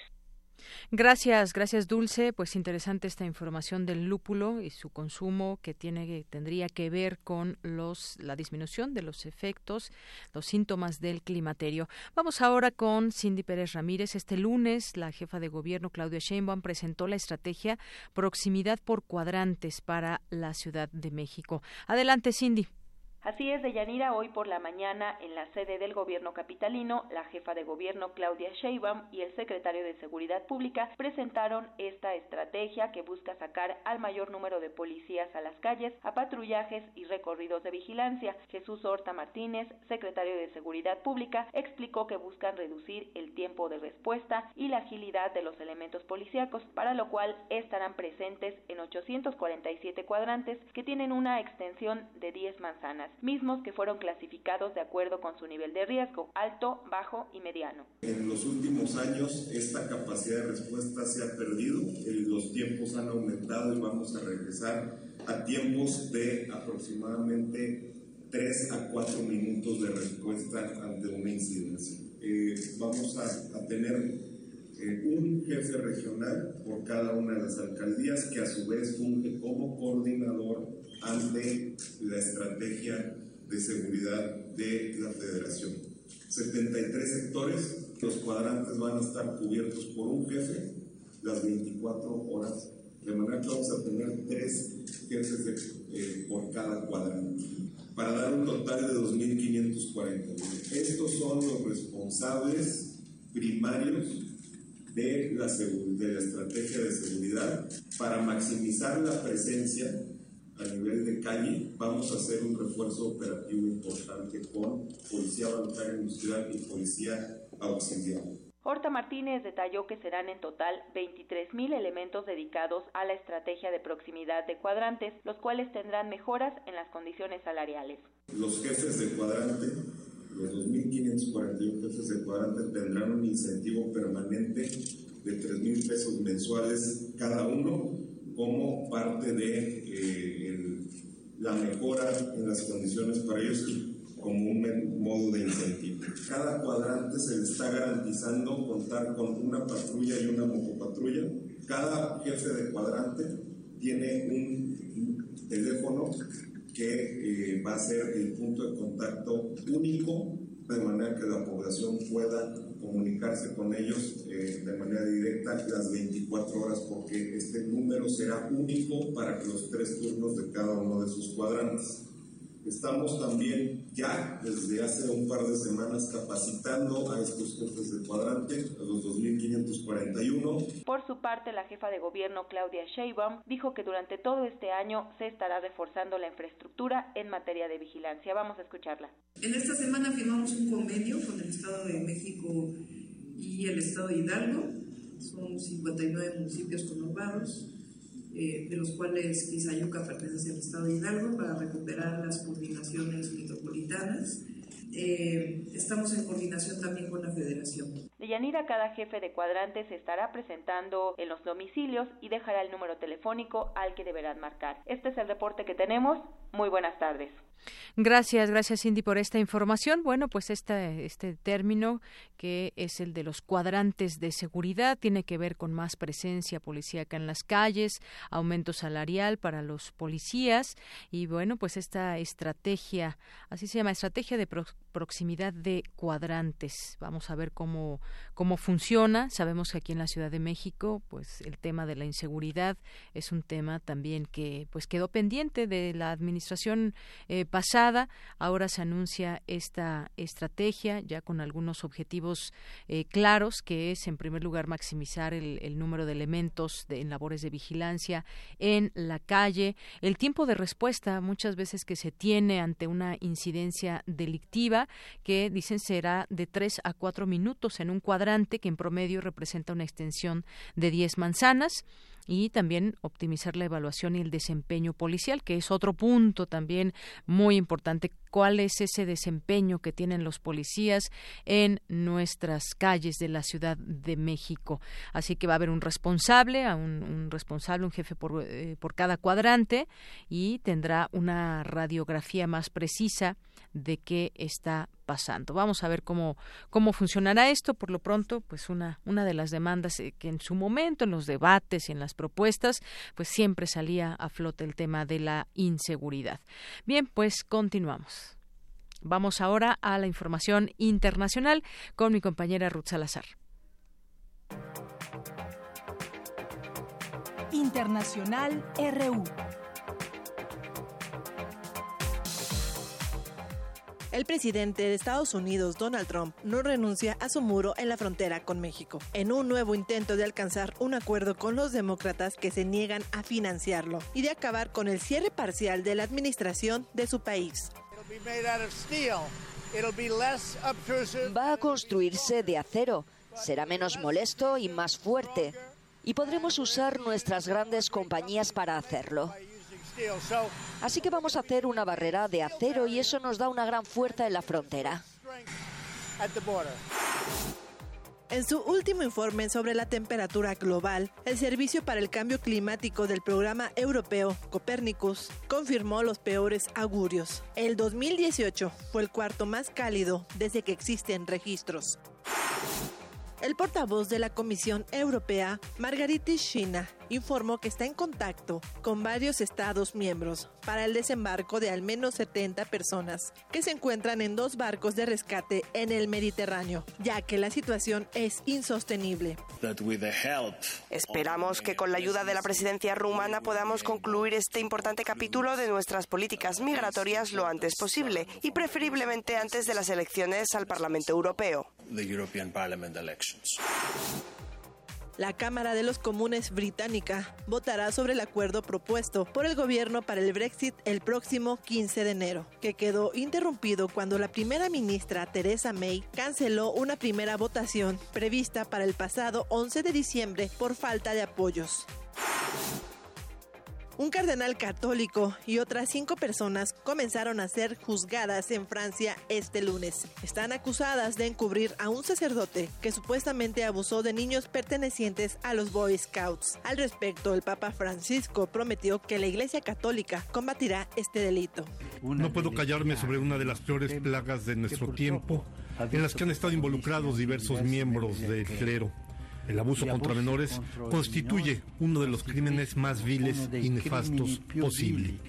Gracias, gracias Dulce. Pues interesante esta información del lúpulo y su consumo que tiene tendría que ver con los la disminución de los efectos, los síntomas del climaterio. Vamos ahora con Cindy Pérez Ramírez. Este lunes la jefa de gobierno Claudia Sheinbaum presentó la estrategia Proximidad por cuadrantes para la Ciudad de México. Adelante, Cindy. Así es, Deyanira, hoy por la mañana en la sede del gobierno capitalino, la jefa de gobierno Claudia Sheinbaum y el secretario de Seguridad Pública presentaron esta estrategia que busca sacar al mayor número de policías a las calles, a patrullajes y recorridos de vigilancia. Jesús Horta Martínez, secretario de Seguridad Pública, explicó que buscan reducir el tiempo de respuesta y la agilidad de los elementos policíacos, para lo cual estarán presentes en 847 cuadrantes que tienen una extensión de 10 manzanas mismos que fueron clasificados de acuerdo con su nivel de riesgo, alto, bajo y mediano. En los últimos años esta capacidad de respuesta se ha perdido, los tiempos han aumentado y vamos a regresar a tiempos de aproximadamente 3 a 4 minutos de respuesta ante una incidencia. Eh, vamos a, tener eh, un jefe regional por cada una de las alcaldías que a su vez funge como coordinador ante la estrategia de seguridad de la federación. 73 sectores, los cuadrantes van a estar cubiertos por un jefe las 24 horas, de manera que vamos a tener tres jefes eh, por cada cuadrante, para dar un total de 2.540. Estos son los responsables primarios de la estrategia de seguridad para maximizar la presencia a nivel de calle, vamos a hacer un refuerzo operativo importante con Policía Bancaria Industrial y Policía Auxiliar. Horta Martínez detalló que serán en total 23.000 elementos dedicados a la estrategia de proximidad de cuadrantes, los cuales tendrán mejoras en las condiciones salariales. Los jefes de cuadrante, los 2.541 jefes de cuadrante tendrán un incentivo permanente de 3.000 pesos mensuales cada uno como parte de eh, la mejora en las condiciones para ellos como un modo de incentivo. cada cuadrante se le está garantizando contar con una patrulla y una motopatrulla. Cada jefe de cuadrante tiene un teléfono que eh, va a ser el punto de contacto único, de manera que la población pueda comunicarse con ellos eh, de manera directa las 24 horas, porque este número será único para los tres turnos de cada uno de sus cuadrantes. Estamos también ya desde hace un par de semanas capacitando a estos jefes de cuadrante, a los 2.541. Por su parte, la jefa de gobierno Claudia Sheinbaum dijo que durante todo este año se estará reforzando la infraestructura en materia de vigilancia. Vamos a escucharla. En esta semana firmamos un convenio con el Estado de México y el Estado de Hidalgo. Son 59 municipios conurbados eh, de los cuales Quizayuca pertenece al Estado de Hidalgo, para recuperar las coordinaciones metropolitanas. Eh, estamos en coordinación también con la Federación. De Yanira, cada jefe de cuadrante se estará presentando en los domicilios y dejará el número telefónico al que deberán marcar. Este es el reporte que tenemos. Muy buenas tardes. Gracias, gracias Cindy por esta información. Bueno, pues este, este término que es el de los cuadrantes de seguridad tiene que ver con más presencia policíaca en las calles, aumento salarial para los policías y bueno, pues esta estrategia, así se llama, estrategia de proximidad de cuadrantes. Vamos a ver cómo, cómo funciona. Sabemos que aquí en la Ciudad de México, pues el tema de la inseguridad es un tema también que pues quedó pendiente de la administración eh, pasada. Ahora se anuncia esta estrategia ya con algunos objetivos eh, claros, que es, en primer lugar, maximizar el, número de elementos de, en labores de vigilancia en la calle, el tiempo de respuesta muchas veces que se tiene ante una incidencia delictiva, que dicen será de tres a cuatro minutos en un cuadrante que en promedio representa una extensión de diez manzanas y también optimizar la evaluación y el desempeño policial, que es otro punto también muy importante. ¿Cuál es ese desempeño que tienen los policías en nuestras calles de la Ciudad de México? Así que va a haber un responsable, un, un responsable, un jefe por, eh, por cada cuadrante y tendrá una radiografía más precisa de qué está pasando. Vamos a ver cómo, cómo funcionará esto. Por lo pronto, pues una, una de las demandas eh, que en su momento, en los debates y en las propuestas, pues siempre salía a flote el tema de la inseguridad. Bien, pues continuamos. Vamos ahora a la información internacional con mi compañera Ruth Salazar. Internacional RU. El presidente de Estados Unidos, Donald Trump, no renuncia a su muro en la frontera con México, en un nuevo intento de alcanzar un acuerdo con los demócratas que se niegan a financiarlo y de acabar con el cierre parcial de la administración de su país. Va a construirse de acero, será menos molesto y más fuerte, y podremos usar nuestras grandes compañías para hacerlo. Así que vamos a hacer una barrera de acero y eso nos da una gran fuerza en la frontera. En su último informe sobre la temperatura global, el Servicio para el Cambio Climático del programa europeo Copernicus confirmó los peores augurios. El 2018 fue el cuarto más cálido desde que existen registros. El portavoz de la Comisión Europea, Margaritis Schina, informó que está en contacto con varios Estados miembros para el desembarco de al menos 70 personas que se encuentran en dos barcos de rescate en el Mediterráneo, ya que la situación es insostenible. Esperamos que con la ayuda de la presidencia rumana podamos concluir este importante capítulo de nuestras políticas migratorias lo antes posible y preferiblemente antes de las elecciones al Parlamento Europeo. La Cámara de los Comunes británica votará sobre el acuerdo propuesto por el gobierno para el Brexit el próximo 15 de enero, que quedó interrumpido cuando la primera ministra Theresa May canceló una primera votación prevista para el pasado 11 de diciembre por falta de apoyos. Un cardenal católico y otras cinco personas comenzaron a ser juzgadas en Francia este lunes. Están acusadas de encubrir a un sacerdote que supuestamente abusó de niños pertenecientes a los Boy Scouts. Al respecto, el Papa Francisco prometió que la Iglesia Católica combatirá este delito. No puedo callarme sobre una de las peores plagas de nuestro tiempo en las que han estado involucrados diversos miembros del clero. El abuso contra menores constituye uno de los crímenes más viles y nefastos posible.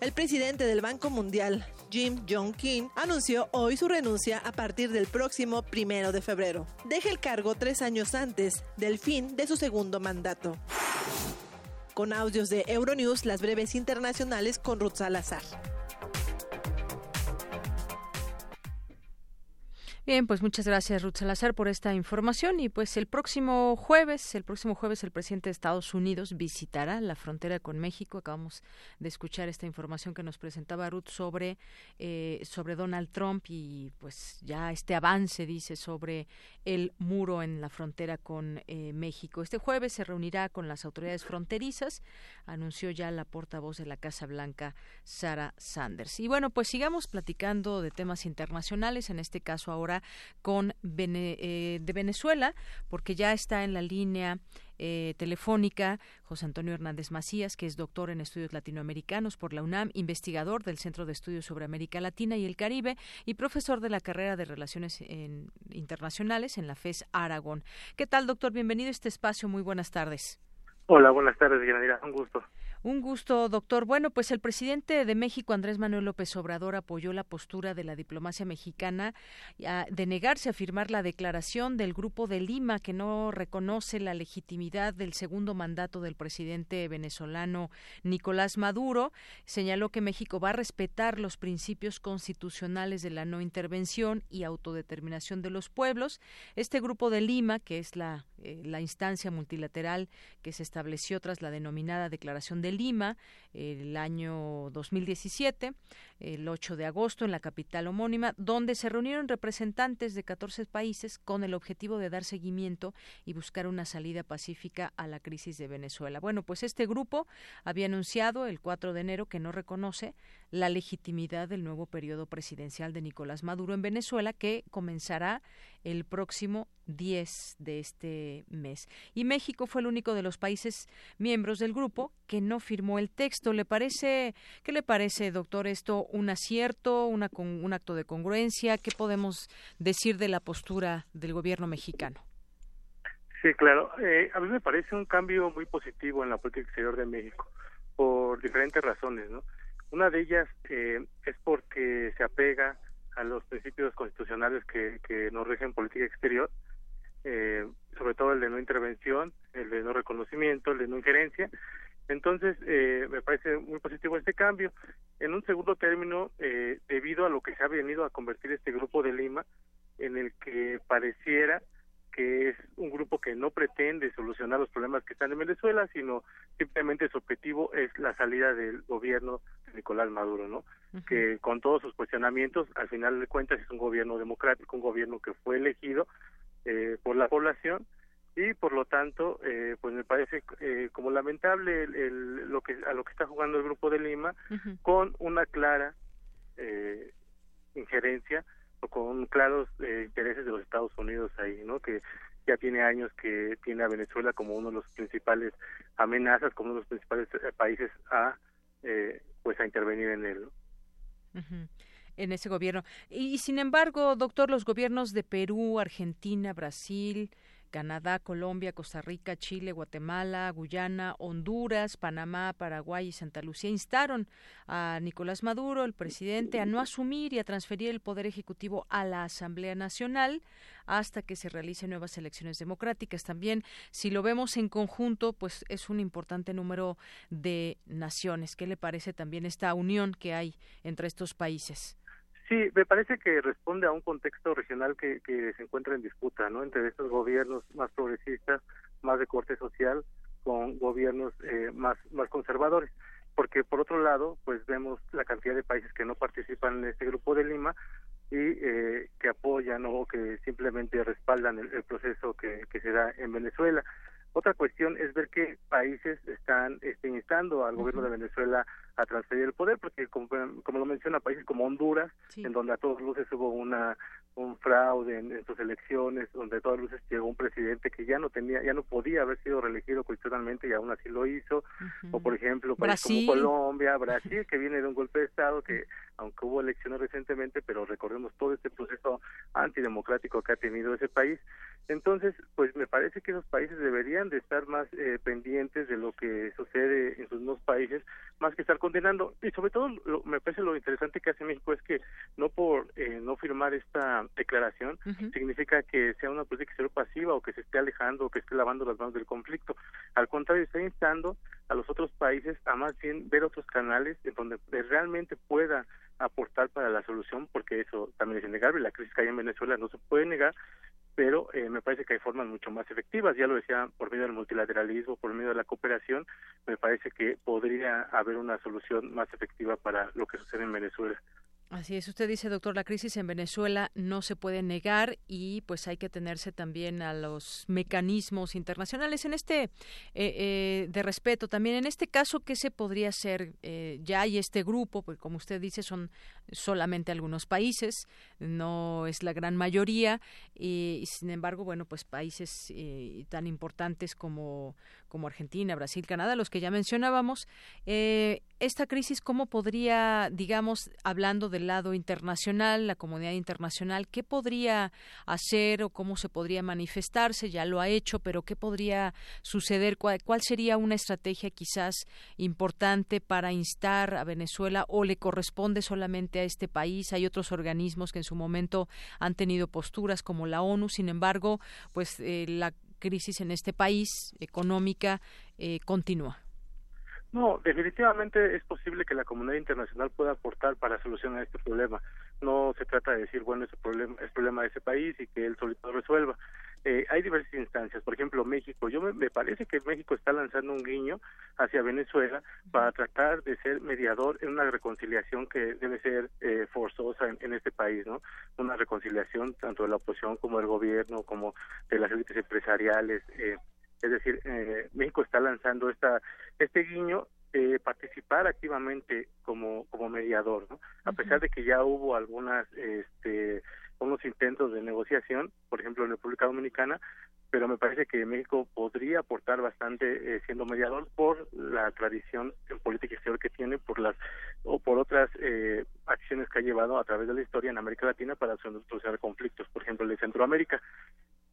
El presidente del Banco Mundial, Jim Jong Kim, anunció hoy su renuncia a partir del próximo primero de febrero. Deja el cargo tres años antes del fin de su segundo mandato. Con audios de Euronews, las breves internacionales con Ruth Salazar. Bien, pues muchas gracias Ruth Salazar por esta información y pues el próximo jueves, el próximo jueves el presidente de Estados Unidos visitará la frontera con México. Acabamos de escuchar esta información que nos presentaba Ruth sobre eh, sobre Donald Trump y pues ya este avance dice sobre el muro en la frontera con eh, México. Este jueves se reunirá con las autoridades fronterizas, anunció ya la portavoz de la Casa Blanca Sara Sanders. Y bueno, pues sigamos platicando de temas internacionales, en este caso ahora con eh, de Venezuela, porque ya está en la línea eh, telefónica José Antonio Hernández Macías, que es doctor en estudios latinoamericanos por la UNAM, investigador del Centro de Estudios sobre América Latina y el Caribe y profesor de la carrera de Relaciones Internacionales en la FES Aragón. ¿Qué tal, doctor? Bienvenido a este espacio. Muy buenas tardes. Hola, buenas tardes, Yanira. Un gusto. Un gusto, doctor. Bueno, pues el presidente de México, Andrés Manuel López Obrador, apoyó la postura de la diplomacia mexicana de negarse a firmar la declaración del Grupo de Lima que no reconoce la legitimidad del segundo mandato del presidente venezolano Nicolás Maduro. Señaló que México va a respetar los principios constitucionales de la no intervención y autodeterminación de los pueblos. Este Grupo de Lima, que es la, eh, la instancia multilateral que se estableció tras la denominada Declaración de Lima el año 2017, el 8 de agosto, en la capital homónima, donde se reunieron representantes de 14 países con el objetivo de dar seguimiento y buscar una salida pacífica a la crisis de Venezuela. Bueno, pues este grupo había anunciado el 4 de enero que no reconoce la legitimidad del nuevo periodo presidencial de Nicolás Maduro en Venezuela, que comenzará el próximo 10 de este mes. Y México fue el único de los países miembros del grupo que no firmó el texto. ¿Le parece, qué le parece, doctor, esto un acierto, una, un acto de congruencia? ¿Qué podemos decir de la postura del gobierno mexicano? Sí, claro. Eh, a mí me parece un cambio muy positivo en la política exterior de México por diferentes razones, ¿no? Una de ellas eh, es porque se apega a los principios constitucionales que, que nos rigen política exterior, eh, sobre todo el de no intervención, el de no reconocimiento, el de no injerencia. Entonces, eh, me parece muy positivo este cambio. En un segundo término, eh, debido a lo que se ha venido a convertir este grupo de Lima, en el que pareciera que es un grupo que no pretende solucionar los problemas que están en Venezuela, sino simplemente su objetivo es la salida del gobierno de Nicolás Maduro, ¿no? Que con todos sus cuestionamientos, al final de cuentas es un gobierno democrático, un gobierno que fue elegido eh, por la población y por lo tanto, eh, pues me parece eh, como lamentable el, lo que a lo que está jugando el grupo de Lima con una clara eh, injerencia con claros eh, intereses de los Estados Unidos ahí, ¿no? Que ya tiene años que tiene a Venezuela como uno de los principales amenazas, como uno de los principales eh, países a eh, pues a intervenir en él. En ese gobierno. y sin embargo, doctor, los gobiernos de Perú, Argentina, Brasil, Canadá, Colombia, Costa Rica, Chile, Guatemala, Guyana, Honduras, Panamá, Paraguay y Santa Lucía instaron a Nicolás Maduro, el presidente, a no asumir y a transferir el poder ejecutivo a la Asamblea Nacional hasta que se realicen nuevas elecciones democráticas. También, si lo vemos en conjunto, pues es un importante número de naciones. ¿Qué le parece también esta unión que hay entre estos países? Sí, me parece que responde a un contexto regional que, que se encuentra en disputa, ¿no? Entre estos gobiernos más progresistas, más de corte social, con gobiernos eh, más más conservadores. Porque por otro lado, pues vemos la cantidad de países que no participan en este grupo de Lima y eh, que apoyan o que simplemente respaldan el, proceso que, que se da en Venezuela. Otra cuestión es ver qué países están este, instando al gobierno de Venezuela a transferir el poder, porque como, como lo menciona, países como Honduras, en donde a todos luces hubo una un fraude en, sus elecciones, donde a todas luces llegó un presidente que ya no tenía, ya no podía haber sido reelegido constitucionalmente y aún así lo hizo, o por ejemplo países como Colombia, Brasil, que viene de un golpe de estado que aunque hubo elecciones recientemente, pero recordemos todo este proceso antidemocrático que ha tenido ese país. Entonces, pues me parece que esos países deberían de estar más eh, pendientes de lo que sucede en sus dos países, más que estar condenando. Y sobre todo, me parece lo interesante que hace México es que no por eh, no firmar esta declaración significa que sea una política exterior pasiva o que se esté alejando o que esté lavando las manos del conflicto. Al contrario, está instando a los otros países a más bien ver otros canales en donde realmente pueda aportar para la solución, porque eso también es innegable. La crisis que hay en Venezuela no se puede negar, pero eh, me parece que hay formas mucho más efectivas. Ya lo decía, por medio del multilateralismo, por medio de la cooperación, me parece que podría haber una solución más efectiva para lo que sucede en Venezuela. Así es, usted dice, doctor, la crisis en Venezuela no se puede negar y pues hay que tenerse también a los mecanismos internacionales en este eh, eh, de respeto. También en este caso, ¿qué se podría hacer? Eh, ya hay este grupo, pues como usted dice, son solamente algunos países, no es la gran mayoría y, sin embargo, bueno, pues países tan importantes como como Argentina, Brasil, Canadá, los que ya mencionábamos. Eh, esta crisis, ¿cómo podría, digamos, hablando del lado internacional, la comunidad internacional, qué podría hacer o cómo se podría manifestarse? Ya lo ha hecho, pero ¿qué podría suceder? ¿Cuál, cuál sería una estrategia quizás importante para instar a Venezuela o le corresponde solamente a este país? Hay otros organismos que en su momento han tenido posturas como la ONU, sin embargo, pues eh, la crisis en este país económica eh, continúa. No, definitivamente es posible que la comunidad internacional pueda aportar para solucionar este problema. No se trata de decir, bueno, ese problema es problema de ese país y que él solito resuelva. Eh, hay diversas instancias, por ejemplo, México. Yo me, parece que México está lanzando un guiño hacia Venezuela para tratar de ser mediador en una reconciliación que debe ser eh, forzosa en, este país, ¿no? Una reconciliación tanto de la oposición como del gobierno, como de las élites empresariales. Eh, es decir, México está lanzando esta este guiño de participar activamente como como mediador, ¿no? A pesar de que ya hubo algunas este unos intentos de negociación, por ejemplo en República Dominicana, pero me parece que México podría aportar bastante eh, siendo mediador por la tradición en política exterior que tiene, por las o por otras eh, acciones que ha llevado a través de la historia en América Latina para solucionar conflictos, por ejemplo el de Centroamérica.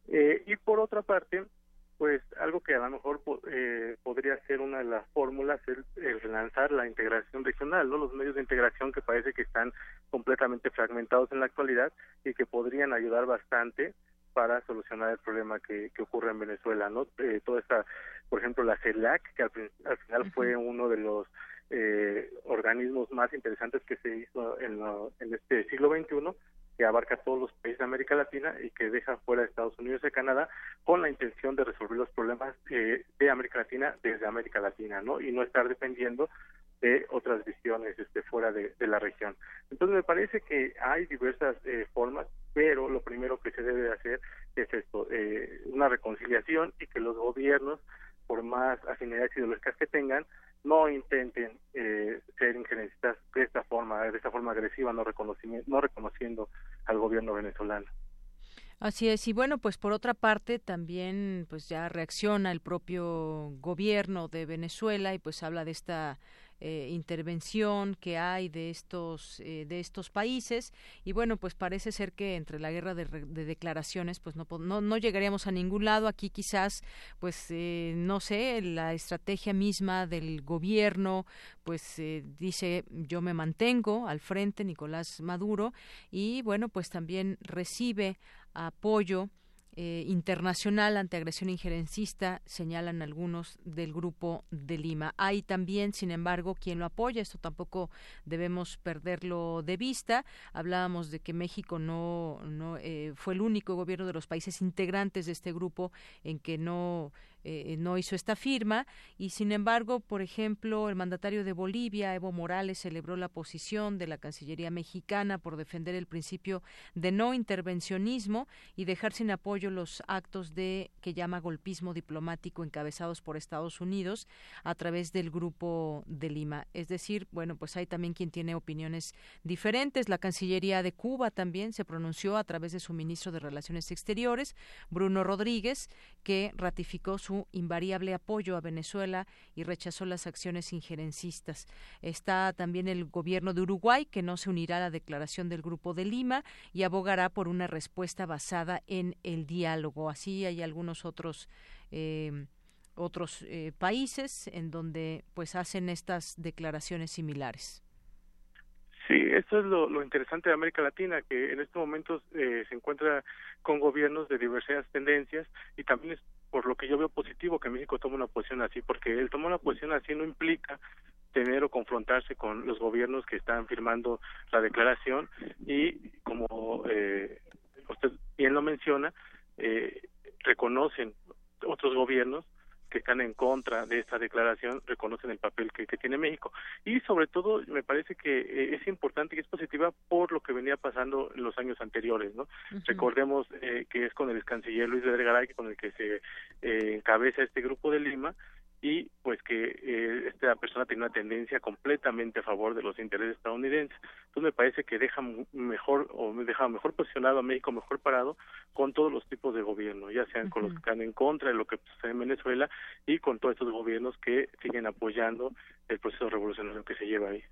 Eh, y por otra parte, pues algo que a lo mejor eh, podría ser una de las fórmulas es el relanzar la integración regional, no los medios de integración que parece que están completamente fragmentados en la actualidad y que podrían ayudar bastante para solucionar el problema que, que ocurre en Venezuela, ¿no? Eh, toda esta, por ejemplo, la CELAC, que al, final fue uno de los eh, organismos más interesantes que se hizo en, en este siglo XXI, que abarca todos los países de América Latina y que deja fuera a Estados Unidos y Canadá con la intención de resolver los problemas eh, de América Latina desde América Latina, ¿no? Y no estar dependiendo de otras visiones este, fuera de, la región. Entonces me parece que hay diversas eh, formas, pero lo primero que se debe hacer es esto, eh, una reconciliación y que los gobiernos, por más afinidades ideológicas que tengan, no intenten eh, ser injerencistas de esta forma, de esta forma agresiva, no, no reconociendo al gobierno venezolano. Así es, y bueno, pues por otra parte también pues ya reacciona el propio gobierno de Venezuela y pues habla de esta eh, intervención que hay de estos eh, de estos países. Y bueno pues parece ser que entre la guerra de, declaraciones pues no, no, no llegaríamos a ningún lado. Aquí quizás pues eh, no sé la estrategia misma del gobierno pues dice yo me mantengo al frente Nicolás Maduro y bueno pues también recibe apoyo eh, internacional ante agresión injerencista, señalan algunos del grupo de Lima. Hay también, sin embargo, quien lo apoya, esto tampoco debemos perderlo de vista. Hablábamos de que México no, no eh, fue el único gobierno de los países integrantes de este grupo en que no eh, no hizo esta firma y sin embargo, por ejemplo, el mandatario de Bolivia, Evo Morales, celebró la posición de la Cancillería mexicana por defender el principio de no intervencionismo y dejar sin apoyo los actos de que llama golpismo diplomático encabezados por Estados Unidos a través del grupo de Lima. Es decir, bueno, pues hay también quien tiene opiniones diferentes. La Cancillería de Cuba también se pronunció a través de su ministro de Relaciones Exteriores, Bruno Rodríguez, que ratificó su invariable apoyo a Venezuela y rechazó las acciones injerencistas. Está también el gobierno de Uruguay, que no se unirá a la declaración del Grupo de Lima y abogará por una respuesta basada en el diálogo. Así hay algunos otros. Eh, otros eh, países en donde pues hacen estas declaraciones similares. Sí, eso es lo, interesante de América Latina, que en estos momentos eh, se encuentra con gobiernos de diversas tendencias y también es por lo que yo veo positivo que México tome una posición así, porque el tomar una posición así no implica tener o confrontarse con los gobiernos que están firmando la declaración y como eh, usted bien lo menciona, eh, reconocen otros gobiernos que están en contra de esta declaración reconocen el papel que, tiene México. Y sobre todo, me parece que eh, es importante y es positiva por lo que venía pasando en los años anteriores. ¿no? Recordemos eh, que es con el canciller Luis Vergaray con el que se eh, encabeza este grupo de Lima y pues que eh, esta persona tiene una tendencia completamente a favor de los intereses estadounidenses. Entonces me parece que deja mejor o deja mejor posicionado a México, mejor parado con todos los tipos de gobierno, ya sean con los que están en contra de lo que sucede en Venezuela y con todos estos gobiernos que siguen apoyando el proceso revolucionario que se lleva ahí.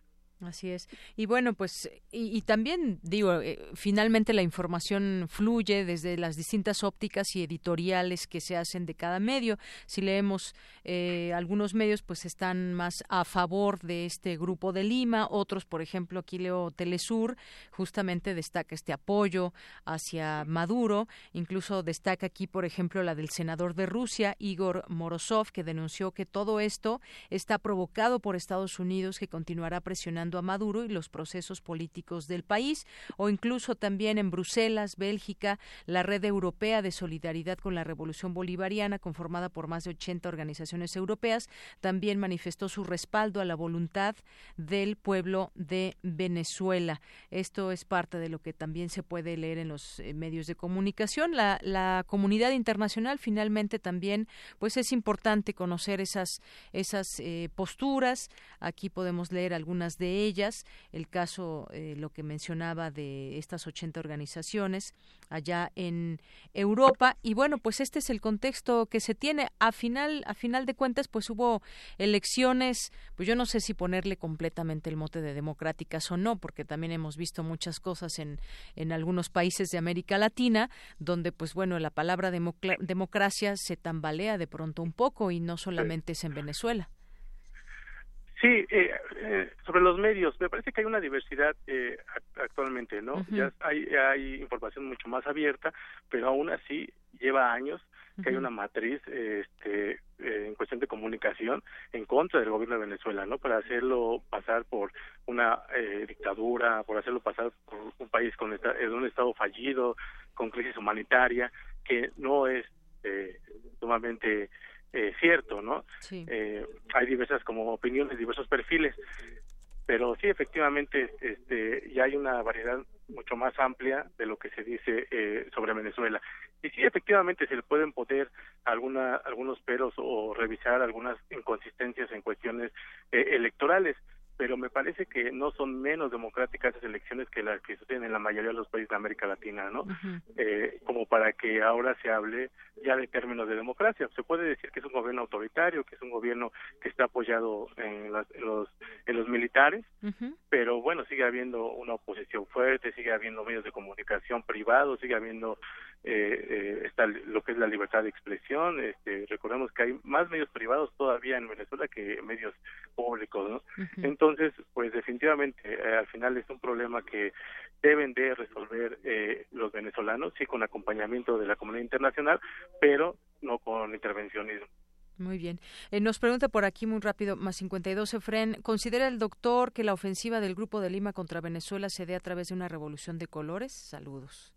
Así es. Y bueno, pues, y, también digo, eh, finalmente la información fluye desde las distintas ópticas y editoriales que se hacen de cada medio. Si leemos eh, algunos medios, pues están más a favor de este grupo de Lima, otros, por ejemplo, aquí leo Telesur, justamente destaca este apoyo hacia Maduro, incluso destaca aquí, por ejemplo, la del senador de Rusia, Igor Morozov, que denunció que todo esto está provocado por Estados Unidos, que continuará presionando a Maduro y los procesos políticos del país, o incluso también en Bruselas, Bélgica, la Red Europea de Solidaridad con la Revolución Bolivariana, conformada por más de 80 organizaciones europeas, también manifestó su respaldo a la voluntad del pueblo de Venezuela. Esto es parte de lo que también se puede leer en los eh, medios de comunicación. La, comunidad internacional finalmente también, pues es importante conocer esas, esas eh, posturas. Aquí podemos leer algunas de ellas, el caso, eh, lo que mencionaba de estas 80 organizaciones allá en Europa. Y bueno, pues este es el contexto que se tiene. A final, a final de cuentas, pues hubo elecciones, pues yo no sé si ponerle completamente el mote de democráticas o no, porque también hemos visto muchas cosas en, en algunos países de América Latina, donde pues bueno, la palabra democracia se tambalea de pronto un poco y no solamente es en Venezuela. Sí, eh, eh, sobre los medios, me parece que hay una diversidad eh, actualmente, ¿no? Ya hay, hay información mucho más abierta, pero aún así lleva años que hay una matriz este, en cuestión de comunicación en contra del gobierno de Venezuela, ¿no? Para hacerlo pasar por una dictadura, por hacerlo pasar por un país con un estado fallido, con crisis humanitaria, que no es sumamente eh, cierto, ¿no? Eh, hay diversas como opiniones, diversos perfiles, pero sí efectivamente este ya hay una variedad mucho más amplia de lo que se dice eh, sobre Venezuela. Y sí efectivamente se le pueden poner alguna algunos peros o revisar algunas inconsistencias en cuestiones electorales pero me parece que no son menos democráticas esas elecciones que las que suceden en la mayoría de los países de América Latina, ¿no? eh, como para que ahora se hable ya de términos de democracia. Se puede decir que es un gobierno autoritario, que es un gobierno que está apoyado en, las, en los en los militares, pero bueno, sigue habiendo una oposición fuerte, sigue habiendo medios de comunicación privados, sigue habiendo eh, eh, está lo que es la libertad de expresión. Este, recordemos que hay más medios privados todavía en Venezuela que medios públicos, ¿no? Entonces, pues definitivamente eh, al final es un problema que deben de resolver eh, los venezolanos, sí con acompañamiento de la comunidad internacional, pero no con intervencionismo. Muy bien. Eh, nos pregunta por aquí muy rápido, más 52, Efren, ¿considera el doctor que la ofensiva del Grupo de Lima contra Venezuela se dé a través de una revolución de colores? Saludos.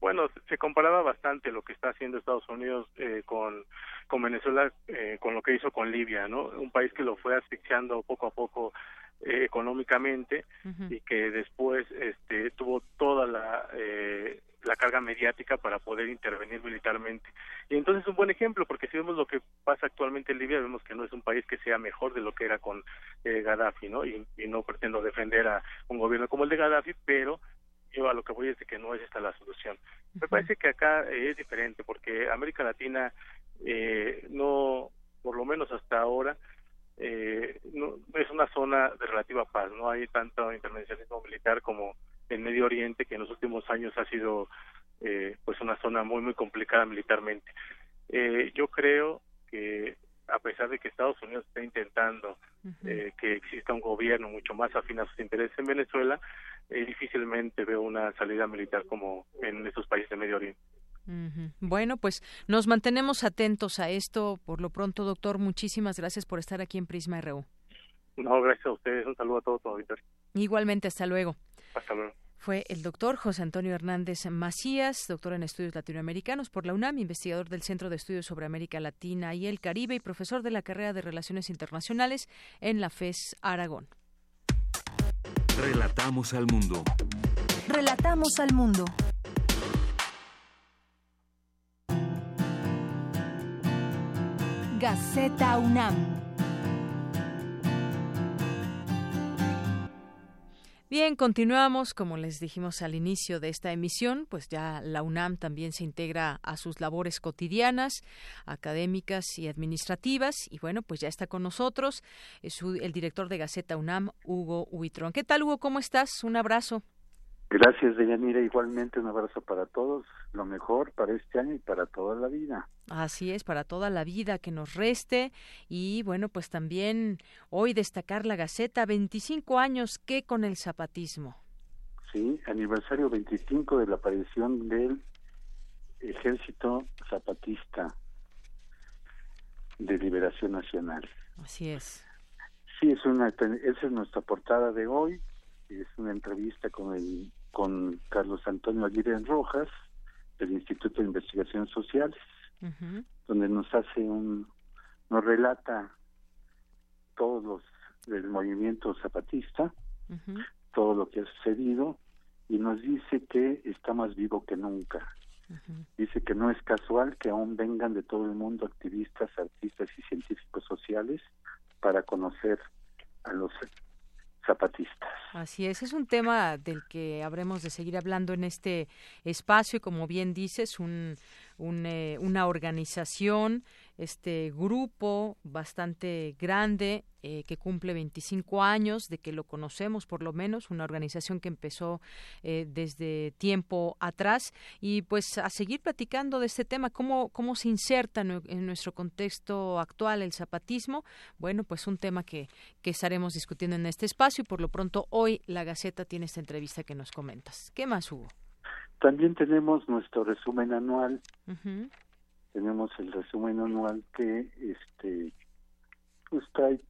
Bueno, se comparaba bastante lo que está haciendo Estados Unidos eh, con, con Venezuela, eh, con lo que hizo con Libia, ¿no? Un país que lo fue asfixiando poco a poco eh, económicamente y que después este, tuvo toda la, la carga mediática para poder intervenir militarmente. Y entonces es un buen ejemplo, porque si vemos lo que pasa actualmente en Libia, vemos que no es un país que sea mejor de lo que era con Gaddafi, ¿no? Y, y no pretendo defender a un gobierno como el de Gaddafi, pero yo a lo que voy es de que no es esta la solución. Me parece que acá eh, es diferente porque América Latina eh, no, por lo menos hasta ahora, eh, no, es una zona de relativa paz, no hay tanto intervencionismo militar como en Medio Oriente, que en los últimos años ha sido eh, pues una zona muy muy complicada militarmente. Eh, yo creo que a pesar de que Estados Unidos está intentando eh, que exista un gobierno mucho más afín a sus intereses en Venezuela, eh, difícilmente veo una salida militar como en esos países de Medio Oriente. Bueno, pues nos mantenemos atentos a esto. Por lo pronto, doctor, muchísimas gracias por estar aquí en Prisma RU. No, gracias a ustedes. Un saludo a todos, auditores. Igualmente, hasta luego. Hasta luego. Fue el doctor José Antonio Hernández Macías, doctor en estudios latinoamericanos por la UNAM, investigador del Centro de Estudios sobre América Latina y el Caribe y profesor de la carrera de Relaciones Internacionales en la FES Aragón. Relatamos al mundo. Relatamos al mundo. Gaceta UNAM. Bien, continuamos. Como les dijimos al inicio de esta emisión, pues ya la UNAM también se integra a sus labores cotidianas, académicas y administrativas. Y bueno, pues ya está con nosotros es el director de Gaceta UNAM, Hugo Huitrón. ¿Qué tal, Hugo? ¿Cómo estás? Un abrazo. Gracias, Deyanira. Igualmente un abrazo para todos. Lo mejor para este año y para toda la vida. Así es, para toda la vida que nos reste. Y bueno, pues también hoy destacar la Gaceta, 25 años, ¿qué con el zapatismo? Sí, aniversario 25 de la aparición del Ejército Zapatista de Liberación Nacional. Así es. Sí, es una, esa es nuestra portada de hoy. Es una entrevista con el con Carlos Antonio Aguirre Rojas del Instituto de Investigaciones Sociales, donde nos hace un, nos relata todos los del movimiento zapatista, todo lo que ha sucedido y nos dice que está más vivo que nunca. Dice que no es casual que aún vengan de todo el mundo activistas, artistas y científicos sociales para conocer a los zapatistas. Así es, es un tema del que habremos de seguir hablando en este espacio y como bien dices, un, eh, una organización, este grupo bastante grande eh, que cumple 25 años de que lo conocemos por lo menos, una organización que empezó eh, desde tiempo atrás y pues a seguir platicando de este tema, cómo, cómo se inserta en, nuestro contexto actual el zapatismo, bueno pues un tema que, que estaremos discutiendo en este espacio y por lo pronto hoy la Gaceta tiene esta entrevista que nos comentas. ¿Qué más hubo? También tenemos nuestro resumen anual. Tenemos el resumen anual que este pues trae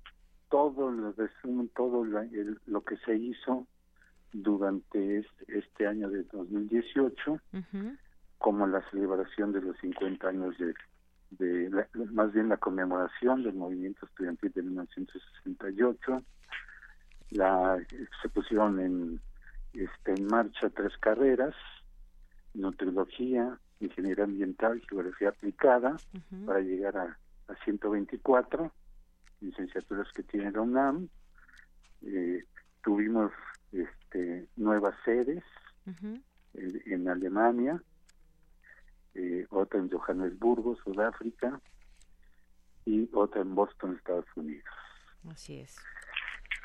todo el resumen, todo lo que se hizo durante este, este año de 2018, como la celebración de los 50 años de, de más bien la conmemoración del movimiento estudiantil de 1968. La, se pusieron en, este, en marcha tres carreras, nutriología, ingeniería ambiental, geografía aplicada, para llegar a, a 124 licenciaturas que tiene la UNAM. Eh, tuvimos este, nuevas sedes en, Alemania, eh, otra en Johannesburgo, Sudáfrica, y otra en Boston, Estados Unidos. Así es.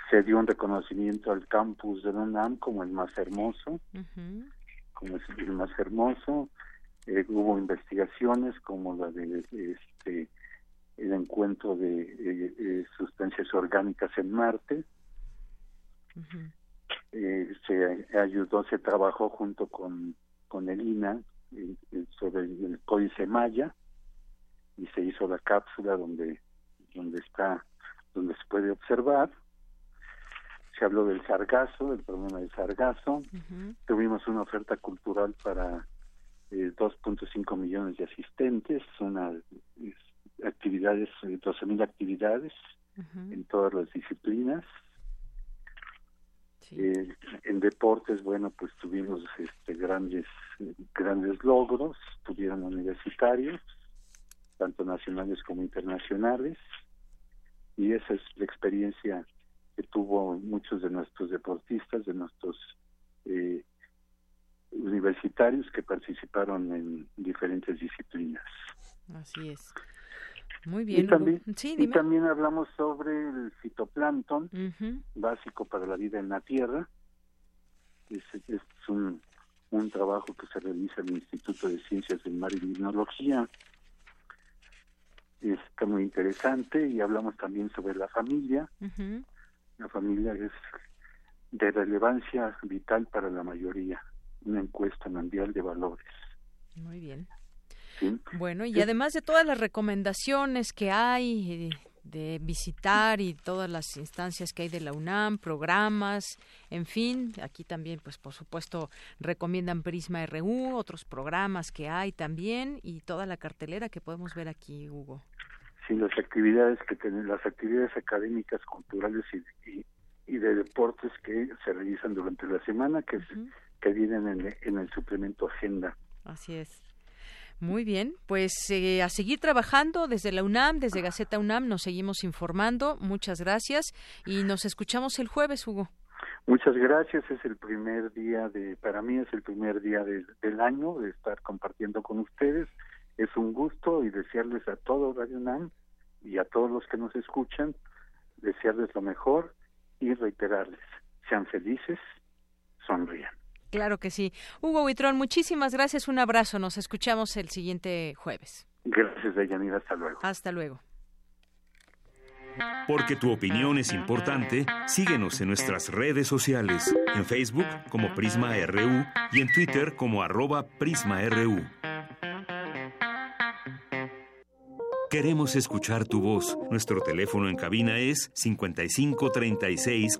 Se dio un reconocimiento al campus de la UNAM como el más hermoso como el más hermoso. Eh, hubo investigaciones como la de este el encuentro de eh, eh, sustancias orgánicas en Marte. se ayudó, se trabajó junto con, con el INA sobre el, códice Maya y se hizo la cápsula donde donde está donde se puede observar se habló del sargazo, del problema del sargazo. Tuvimos una oferta cultural para 2.5 eh, millones de asistentes, una actividades, 12.000 actividades en todas las disciplinas. Eh, en deportes, bueno, pues tuvimos este, grandes grandes logros, tuvieron universitarios, tanto nacionales como internacionales, y esa es la experiencia que tuvo muchos de nuestros deportistas, de nuestros eh, universitarios que participaron en diferentes disciplinas. Así es. Muy bien. Y también, sí, y también hablamos sobre el fitoplancton, básico para la vida en la Tierra. Es, es un, un trabajo que se realiza en el Instituto de Ciencias del Mar y Limnología. Está muy interesante y hablamos también sobre la familia. La familia es de relevancia vital para la mayoría, una encuesta mundial de valores. Muy bien. Bueno, y además de todas las recomendaciones que hay eh, de visitar y todas las instancias que hay de la UNAM, programas, en fin, aquí también, pues por supuesto, recomiendan Prisma RU, otros programas que hay también y toda la cartelera que podemos ver aquí, Hugo. Sí, las actividades que tienen, las actividades académicas, culturales y, y, de deportes que se realizan durante la semana, que, que vienen en, en el suplemento Agenda. Así es. Muy bien, pues eh, a seguir trabajando desde la UNAM, desde Gaceta UNAM, nos seguimos informando. Muchas gracias y nos escuchamos el jueves, Hugo. Muchas gracias, es el primer día de, para mí es el primer día del año de estar compartiendo con ustedes. Es un gusto y desearles a todo Radio UNAM y a todos los que nos escuchan, desearles lo mejor y reiterarles, sean felices, sonrían. Claro que sí. Hugo Huitrón, muchísimas gracias. Un abrazo. Nos escuchamos el siguiente jueves. Gracias, Deyanira. Hasta luego. Hasta luego. Porque tu opinión es importante, síguenos en nuestras redes sociales, en Facebook como Prisma RU y en Twitter como arroba PrismaRU. Queremos escuchar tu voz. Nuestro teléfono en cabina es 55 36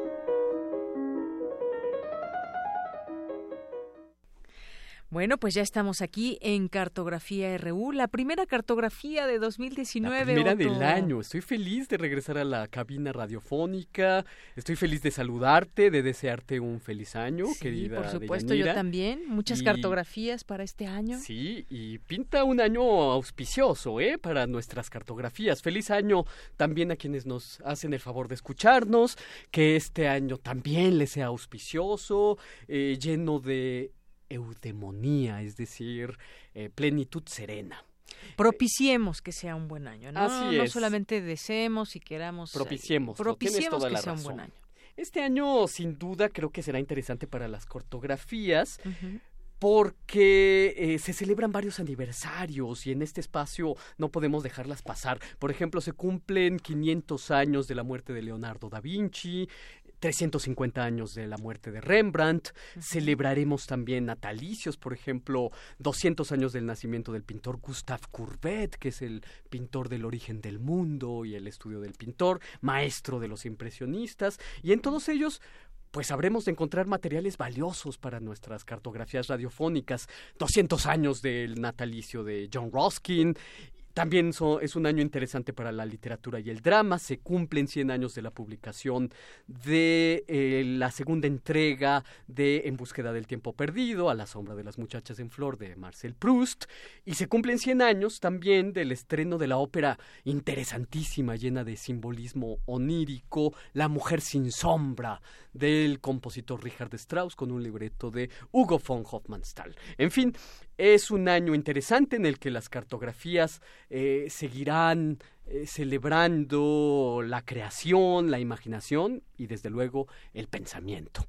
Bueno, pues ya estamos aquí en Cartografía RU, la primera cartografía de 2019. La primera del año. Estoy feliz de regresar a la cabina radiofónica. Estoy feliz de saludarte, de desearte un feliz año, sí, querida. Por supuesto, yo también. Muchas cartografías para este año. Sí, y pinta un año auspicioso, ¿eh? Para nuestras cartografías. Feliz año también a quienes nos hacen el favor de escucharnos. Que este año también les sea auspicioso, eh, lleno de eudemonía, es decir, eh, plenitud serena. Propiciemos que sea un buen año, ¿no? Así No solamente deseemos y queramos. Eh, propiciemos. propiciemos que sea un buen año. Este año, sin duda, creo que será interesante para las cartografías. porque eh, se celebran varios aniversarios y en este espacio no podemos dejarlas pasar. Por ejemplo, se cumplen 500 años de la muerte de Leonardo da Vinci, 350 años de la muerte de Rembrandt, celebraremos también natalicios, por ejemplo, 200 años del nacimiento del pintor Gustave Courbet, que es el pintor del origen del mundo y el estudio del pintor, maestro de los impresionistas, y en todos ellos pues habremos de encontrar materiales valiosos para nuestras cartografías radiofónicas. 200 años del natalicio de John Ruskin también es un año interesante para la literatura y el drama. Se cumplen 100 años de la publicación de eh, la segunda entrega de En búsqueda del tiempo perdido, A la sombra de las muchachas en flor de Marcel Proust. Y se cumplen 100 años también del estreno de la ópera interesantísima, llena de simbolismo onírico, La mujer sin sombra, del compositor Richard Strauss, con un libreto de Hugo von Hofmannsthal. En fin, es un año interesante en el que las cartografías eh, seguirán eh, celebrando la creación, la imaginación y desde luego el pensamiento.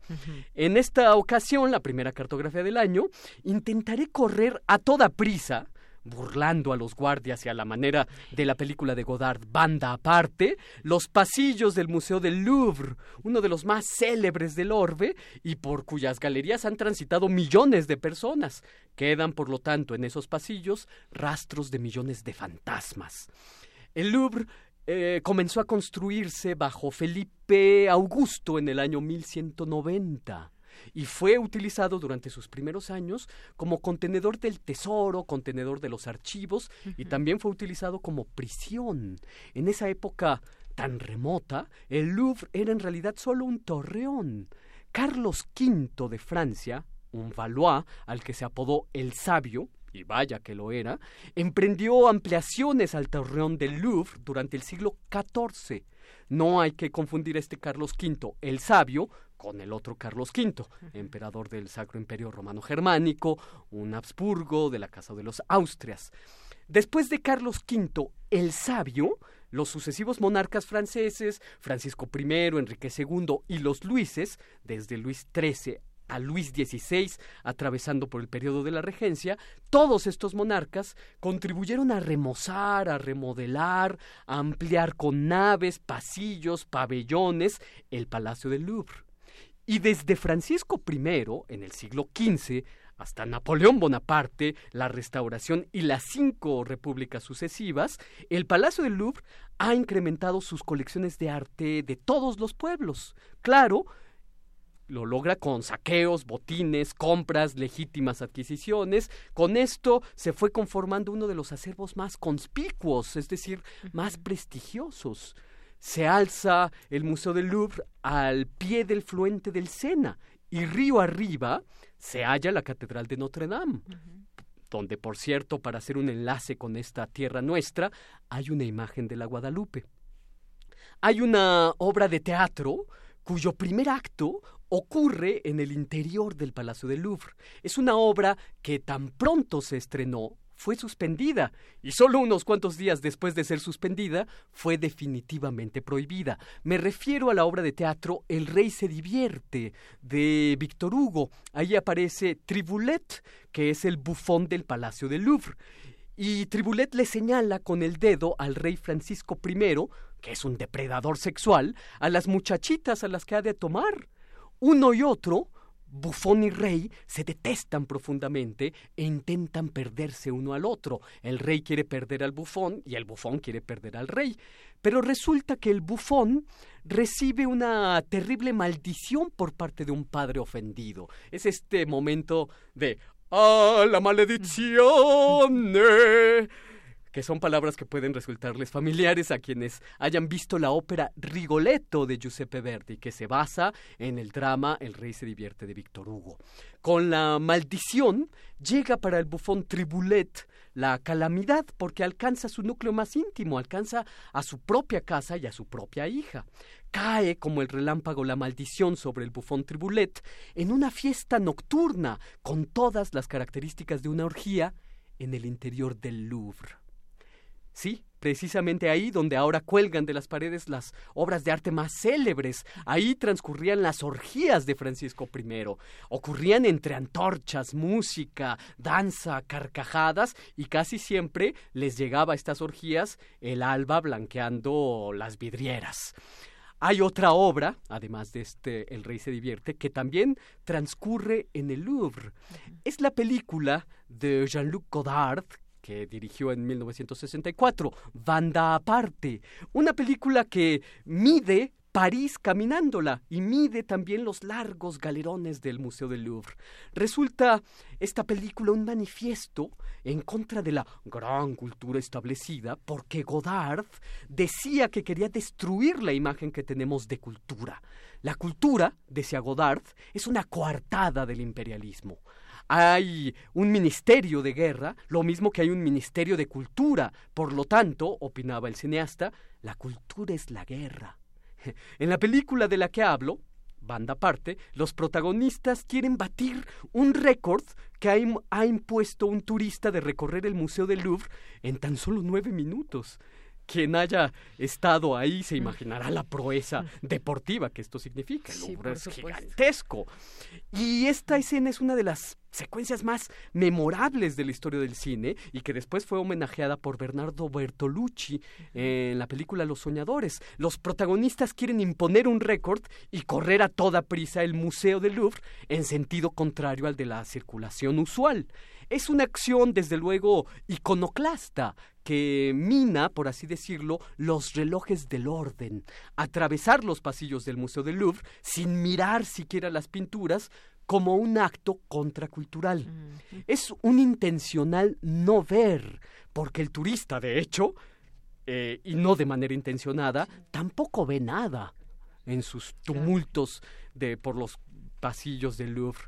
En esta ocasión, la primera cartografía del año, intentaré correr a toda prisa burlando a los guardias y a la manera de la película de Godard, Banda Aparte, los pasillos del Museo del Louvre, uno de los más célebres del orbe y por cuyas galerías han transitado millones de personas. Quedan, por lo tanto, en esos pasillos rastros de millones de fantasmas. El Louvre eh, comenzó a construirse bajo Felipe Augusto en el año 1190 y fue utilizado durante sus primeros años como contenedor del tesoro, contenedor de los archivos y también fue utilizado como prisión. En esa época tan remota, el Louvre era en realidad solo un torreón. Carlos V de Francia, un Valois al que se apodó el Sabio, y vaya que lo era, emprendió ampliaciones al torreón del Louvre durante el siglo XIV No hay que confundir este Carlos V, el sabio, con el otro Carlos V, emperador del Sacro Imperio Romano Germánico, un Habsburgo de la Casa de los Austrias. Después de Carlos V, el sabio, los sucesivos monarcas franceses, Francisco I, Enrique II y los Luises, desde Luis XIII a Luis XVI, atravesando por el periodo de la regencia, todos estos monarcas contribuyeron a remozar, a remodelar, a ampliar con naves, pasillos, pabellones el Palacio del Louvre. Y desde Francisco I, en el siglo XV, hasta Napoleón Bonaparte, la restauración y las cinco repúblicas sucesivas, el Palacio del Louvre ha incrementado sus colecciones de arte de todos los pueblos. Claro, lo logra con saqueos, botines, compras, legítimas adquisiciones. Con esto se fue conformando uno de los acervos más conspicuos, es decir, más prestigiosos. Se alza el Museo del Louvre al pie del fluente del Sena y río arriba se halla la Catedral de Notre Dame. donde por cierto, para hacer un enlace con esta tierra nuestra, hay una imagen de la Guadalupe. Hay una obra de teatro cuyo primer acto ocurre en el interior del Palacio del Louvre. Es una obra que tan pronto se estrenó fue suspendida y solo unos cuantos días después de ser suspendida fue definitivamente prohibida. Me refiero a la obra de teatro El rey se divierte de Víctor Hugo. Ahí aparece Tribulet, que es el bufón del Palacio del Louvre. Y Tribulet le señala con el dedo al rey Francisco I, que es un depredador sexual, a las muchachitas a las que ha de tomar. Uno y otro, bufón y rey, se detestan profundamente e intentan perderse uno al otro. El rey quiere perder al bufón y el bufón quiere perder al rey. Pero resulta que el bufón recibe una terrible maldición por parte de un padre ofendido. Es este momento de ¡Ah, la maledizione! que son palabras que pueden resultarles familiares a quienes hayan visto la ópera Rigoletto de Giuseppe Verdi, que se basa en el drama El rey se divierte de Víctor Hugo. Con la maldición llega para el bufón Tribulet la calamidad porque alcanza su núcleo más íntimo, alcanza a su propia casa y a su propia hija. Cae como el relámpago la maldición sobre el bufón Tribulet en una fiesta nocturna con todas las características de una orgía en el interior del Louvre. Sí, precisamente ahí donde ahora cuelgan de las paredes las obras de arte más célebres. Ahí transcurrían las orgías de Francisco I. Ocurrían entre antorchas, música, danza, carcajadas y casi siempre les llegaba a estas orgías el alba blanqueando las vidrieras. Hay otra obra, además de este El Rey se divierte, que también transcurre en el Louvre. Es la película de Jean-Luc Godard que dirigió en 1964, Banda Aparte, una película que mide París caminándola y mide también los largos galerones del Museo del Louvre. Resulta esta película un manifiesto en contra de la gran cultura establecida porque Godard decía que quería destruir la imagen que tenemos de cultura. La cultura, decía Godard, es una coartada del imperialismo hay un ministerio de guerra, lo mismo que hay un ministerio de cultura. Por lo tanto, opinaba el cineasta, la cultura es la guerra. En la película de la que hablo, banda aparte, los protagonistas quieren batir un récord que ha, ha, impuesto un turista de recorrer el Museo del Louvre en tan solo nueve minutos quien haya estado ahí se imaginará la proeza deportiva que esto significa. El es gigantesco. Y esta escena es una de las secuencias más memorables de la historia del cine y que después fue homenajeada por Bernardo Bertolucci en la película Los Soñadores. Los protagonistas quieren imponer un récord y correr a toda prisa el Museo del Louvre en sentido contrario al de la circulación usual. Es una acción, desde luego, iconoclasta, que mina, por así decirlo, los relojes del orden. Atravesar los pasillos del Museo del Louvre sin mirar siquiera las pinturas como un acto contracultural. Es un intencional no ver, porque el turista, de hecho, eh, y no de manera intencionada, tampoco ve nada en sus tumultos de, por los pasillos del Louvre.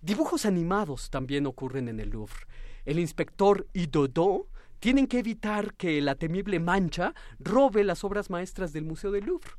Dibujos animados también ocurren en el Louvre. El inspector Idodo tienen que evitar que la temible mancha robe las obras maestras del Museo del Louvre.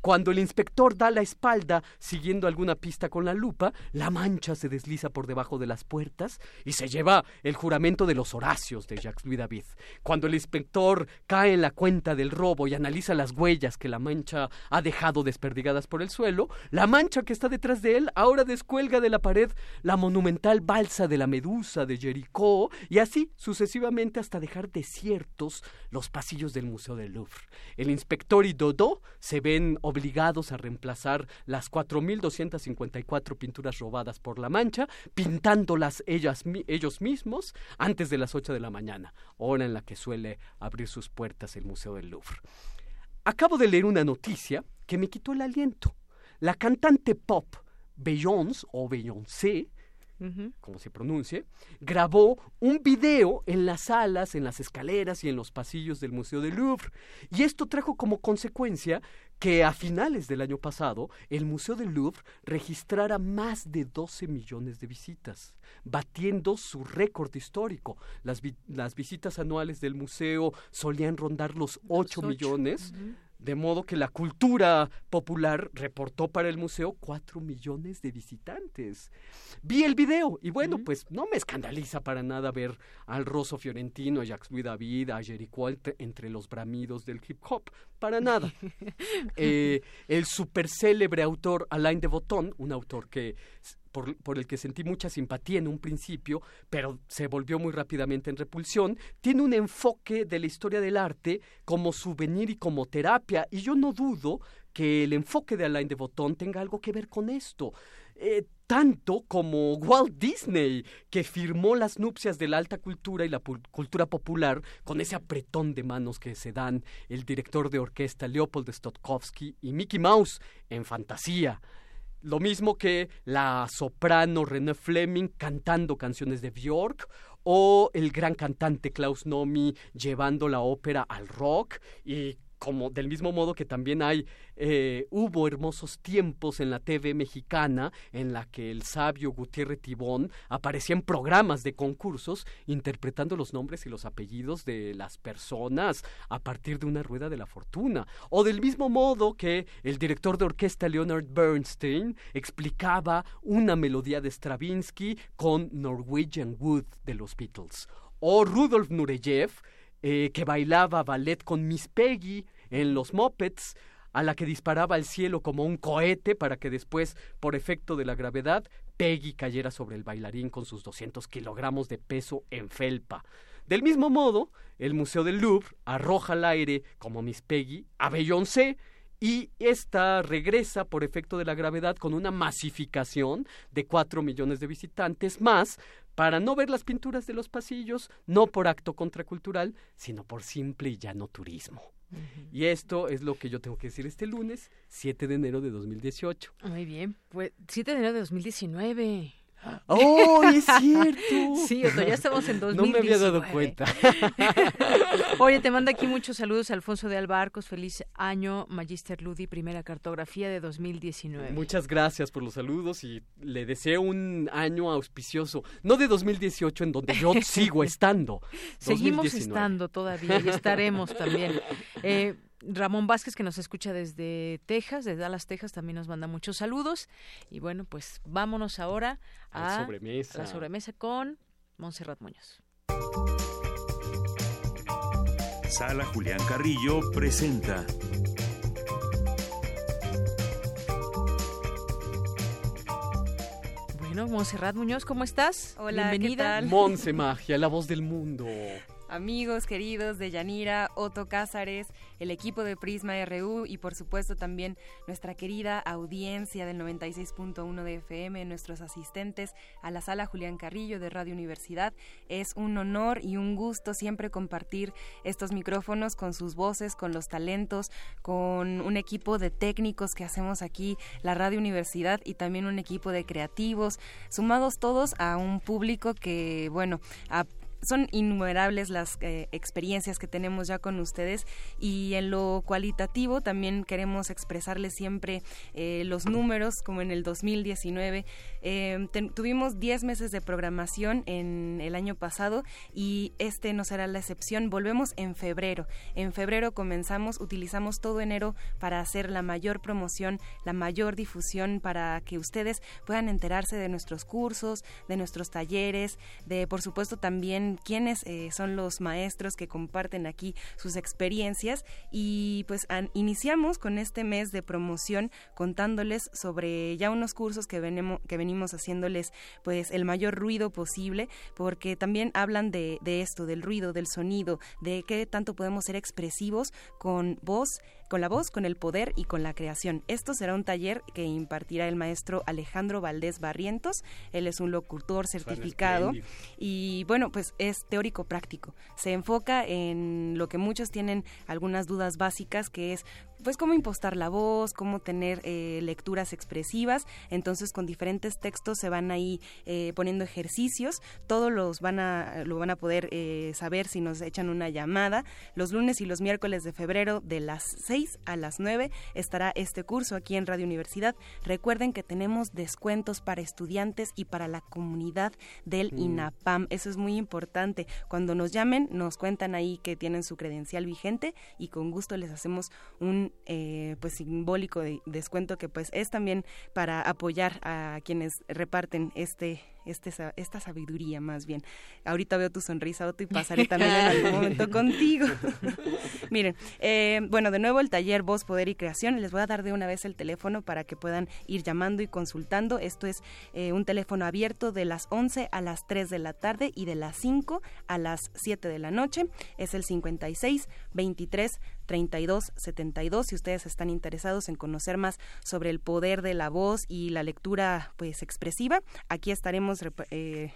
Cuando el inspector da la espalda siguiendo alguna pista con la lupa, la mancha se desliza por debajo de las puertas y se lleva el juramento de los Horacios de Jacques Louis David. Cuando el inspector cae en la cuenta del robo y analiza las huellas que la mancha ha dejado desperdigadas por el suelo, la mancha que está detrás de él ahora descuelga de la pared la monumental balsa de la Medusa de Jericó y así sucesivamente hasta dejar desiertos los pasillos del Museo del Louvre. El inspector y Dodó se ven obligados a reemplazar las 4.254 pinturas robadas por la Mancha, pintándolas ellas, ellos mismos antes de las 8 de la mañana, hora en la que suele abrir sus puertas el Museo del Louvre. Acabo de leer una noticia que me quitó el aliento. La cantante pop Beyoncé o Beyoncé como se pronuncie, grabó un video en las salas, en las escaleras y en los pasillos del Museo del Louvre. Y esto trajo como consecuencia que a finales del año pasado el Museo del Louvre registrara más de 12 millones de visitas, batiendo su récord histórico. Las, las visitas anuales del museo solían rondar los 8, millones. De modo que la cultura popular reportó para el museo cuatro millones de visitantes. Vi el video y bueno, pues no me escandaliza para nada ver al Rosso Fiorentino, a Jacques Louis David, a Jericho entre los bramidos del hip hop. Para nada. eh, el super célebre autor Alain de Botton, un autor que por, el que sentí mucha simpatía en un principio, pero se volvió muy rápidamente en repulsión, tiene un enfoque de la historia del arte como souvenir y como terapia, y yo no dudo que el enfoque de Alain de Botton tenga algo que ver con esto. Eh, tanto como Walt Disney, que firmó las nupcias de la alta cultura y la cultura popular con ese apretón de manos que se dan el director de orquesta Leopold Stokowski y Mickey Mouse en Fantasía. Lo mismo que la soprano René Fleming cantando canciones de Björk o el gran cantante Klaus Nomi llevando la ópera al rock y como del mismo modo que también hay eh, hubo hermosos tiempos en la TV mexicana en la que el sabio Gutiérrez Tibón aparecía en programas de concursos interpretando los nombres y los apellidos de las personas a partir de una rueda de la fortuna. O del mismo modo que el director de orquesta Leonard Bernstein explicaba una melodía de Stravinsky con Norwegian Wood de los Beatles. O Rudolf Nureyev eh, que bailaba ballet con Miss Peggy en los Muppets, a la que disparaba al cielo como un cohete para que después, por efecto de la gravedad, Peggy cayera sobre el bailarín con sus 200 kilogramos de peso en felpa. Del mismo modo, el Museo del Louvre arroja al aire, como Miss Peggy, a Beyoncé, y esta regresa por efecto de la gravedad con una masificación de 4 millones de visitantes más para no ver las pinturas de los pasillos, no por acto contracultural, sino por simple y llano turismo. Y esto es lo que yo tengo que decir este lunes, 7 de enero de 2018. Muy bien, pues 7 de enero de 2019. ¡Oh, es cierto! Sí, o ya estamos en 2019. No me había dado cuenta. Oye, te manda aquí muchos saludos Alfonso de Albarcos. Feliz año, Magister Ludi, primera cartografía de 2019. Muchas gracias por los saludos y le deseo un año auspicioso. No de 2018, en donde yo sigo estando. Seguimos estando todavía y estaremos también. Eh, Ramón Vázquez, que nos escucha desde Texas, desde Dallas, Texas, también nos manda muchos saludos. Y bueno, pues vámonos ahora a, la sobremesa, la sobremesa con Montserrat Muñoz. Sala Julián Carrillo presenta. Bueno, Montserrat Muñoz, ¿cómo estás? Hola, bienvenida. Monse Magia, la voz del mundo amigos queridos de Yanira, Otto Cázares, el equipo de Prisma RU y por supuesto también nuestra querida audiencia del 96.1 de FM, nuestros asistentes a la sala Julián Carrillo de Radio Universidad. Es un honor y un gusto siempre compartir estos micrófonos con sus voces, con los talentos, con un equipo de técnicos que hacemos aquí la Radio Universidad y también un equipo de creativos, sumados todos a un público que, bueno, a son innumerables las eh, experiencias que tenemos ya con ustedes y en lo cualitativo también queremos expresarles siempre eh, los números, como en el 2019. Eh, tuvimos 10 meses de programación en el año pasado y este no será la excepción. Volvemos en febrero. En febrero comenzamos, utilizamos todo enero para hacer la mayor promoción, la mayor difusión para que ustedes puedan enterarse de nuestros cursos, de nuestros talleres, de por supuesto también quiénes eh, son los maestros que comparten aquí sus experiencias y pues iniciamos con este mes de promoción contándoles sobre ya unos cursos que venimos, que venimos haciéndoles pues el mayor ruido posible porque también hablan de, de esto, del ruido, del sonido, de qué tanto podemos ser expresivos con voz con la voz, con el poder y con la creación. Esto será un taller que impartirá el maestro Alejandro Valdés Barrientos. Él es un locutor certificado y bueno, pues es teórico práctico. Se enfoca en lo que muchos tienen algunas dudas básicas, que es pues cómo impostar la voz, cómo tener eh, lecturas expresivas. Entonces con diferentes textos se van ahí eh, poniendo ejercicios. Todos los van a lo van a poder eh, saber si nos echan una llamada. Los lunes y los miércoles de febrero de las 6 a las 9 estará este curso aquí en Radio Universidad. Recuerden que tenemos descuentos para estudiantes y para la comunidad del mm. INAPAM. Eso es muy importante. Cuando nos llamen nos cuentan ahí que tienen su credencial vigente y con gusto les hacemos un eh, pues simbólico de descuento que pues es también para apoyar a quienes reparten este este, esta sabiduría más bien. Ahorita veo tu sonrisa, Otto, y pasaré también en algún momento contigo. Miren, eh, bueno, de nuevo el taller Voz, Poder y Creación. Les voy a dar de una vez el teléfono para que puedan ir llamando y consultando. Esto es eh, un teléfono abierto de las 11 a las 3 de la tarde y de las 5 a las 7 de la noche. Es el 56 23 32 72 si ustedes están interesados en conocer más sobre el poder de la voz y la lectura pues expresiva aquí estaremos eh,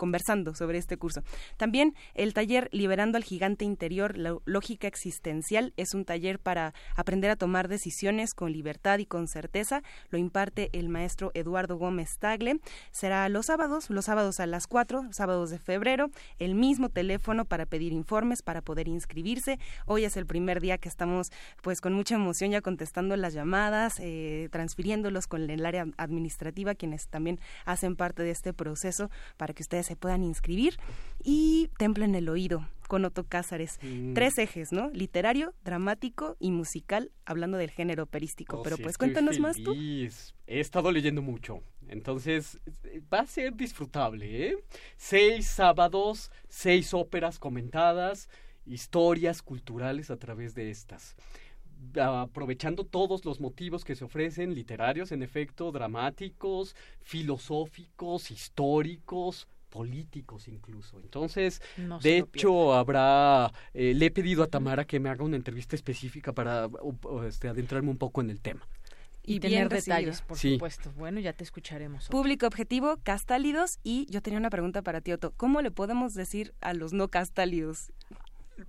conversando sobre este curso. También el taller Liberando al Gigante Interior, la lógica existencial, es un taller para aprender a tomar decisiones con libertad y con certeza. Lo imparte el maestro Eduardo Gómez Tagle. Será los sábados, los sábados a las 4, sábados de febrero, el mismo teléfono para pedir informes, para poder inscribirse. Hoy es el primer día que estamos pues con mucha emoción ya contestando las llamadas, eh, transfiriéndolos con el área administrativa, quienes también hacen parte de este proceso para que ustedes se puedan inscribir y Templo en el Oído con Otto Cázares. Mm. Tres ejes, ¿no? Literario, dramático y musical, hablando del género operístico. Oh, Pero pues cuéntanos más tú. He estado leyendo mucho. Entonces, va a ser disfrutable, ¿eh? Seis sábados, seis óperas comentadas, historias culturales a través de estas aprovechando todos los motivos que se ofrecen, literarios en efecto, dramáticos, filosóficos, históricos, políticos incluso. Entonces, de hecho, habrá, eh, le he pedido a Tamara que me haga una entrevista específica para este, adentrarme un poco en el tema. Y, tener detalles, por supuesto. Bueno, ya te escucharemos. Público objetivo, castálidos. Y yo tenía una pregunta para ti, Otto. ¿Cómo le podemos decir a los no castálidos?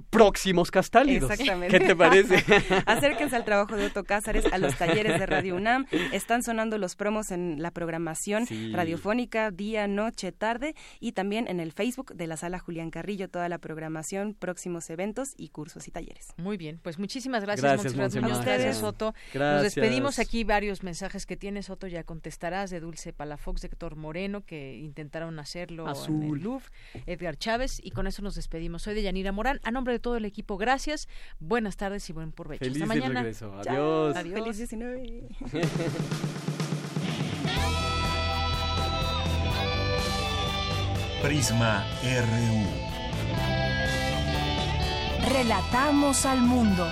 Próximos castálidos. Exactamente. ¿Qué te parece? Acérquense al trabajo de Otto Cázares, a los talleres de Radio UNAM. Están sonando los promos en la programación radiofónica, día, noche, tarde, y también en el Facebook de la Sala Julián Carrillo, toda la programación, próximos eventos y cursos y talleres. Muy bien, pues muchísimas gracias, gracias A ustedes, Otto. Nos despedimos aquí varios mensajes que tienes, Otto, ya contestarás, de Dulce Palafox, de Héctor Moreno, que intentaron hacerlo en el Louvre, Edgar Chávez, y con eso nos despedimos. Soy de Yanira Morán. Ah, nombre de todo el equipo, gracias. Buenas tardes y buen provecho. Feliz Hasta mañana. Regreso. Adiós. Adiós. Feliz 19. Prisma RU. Relatamos al mundo.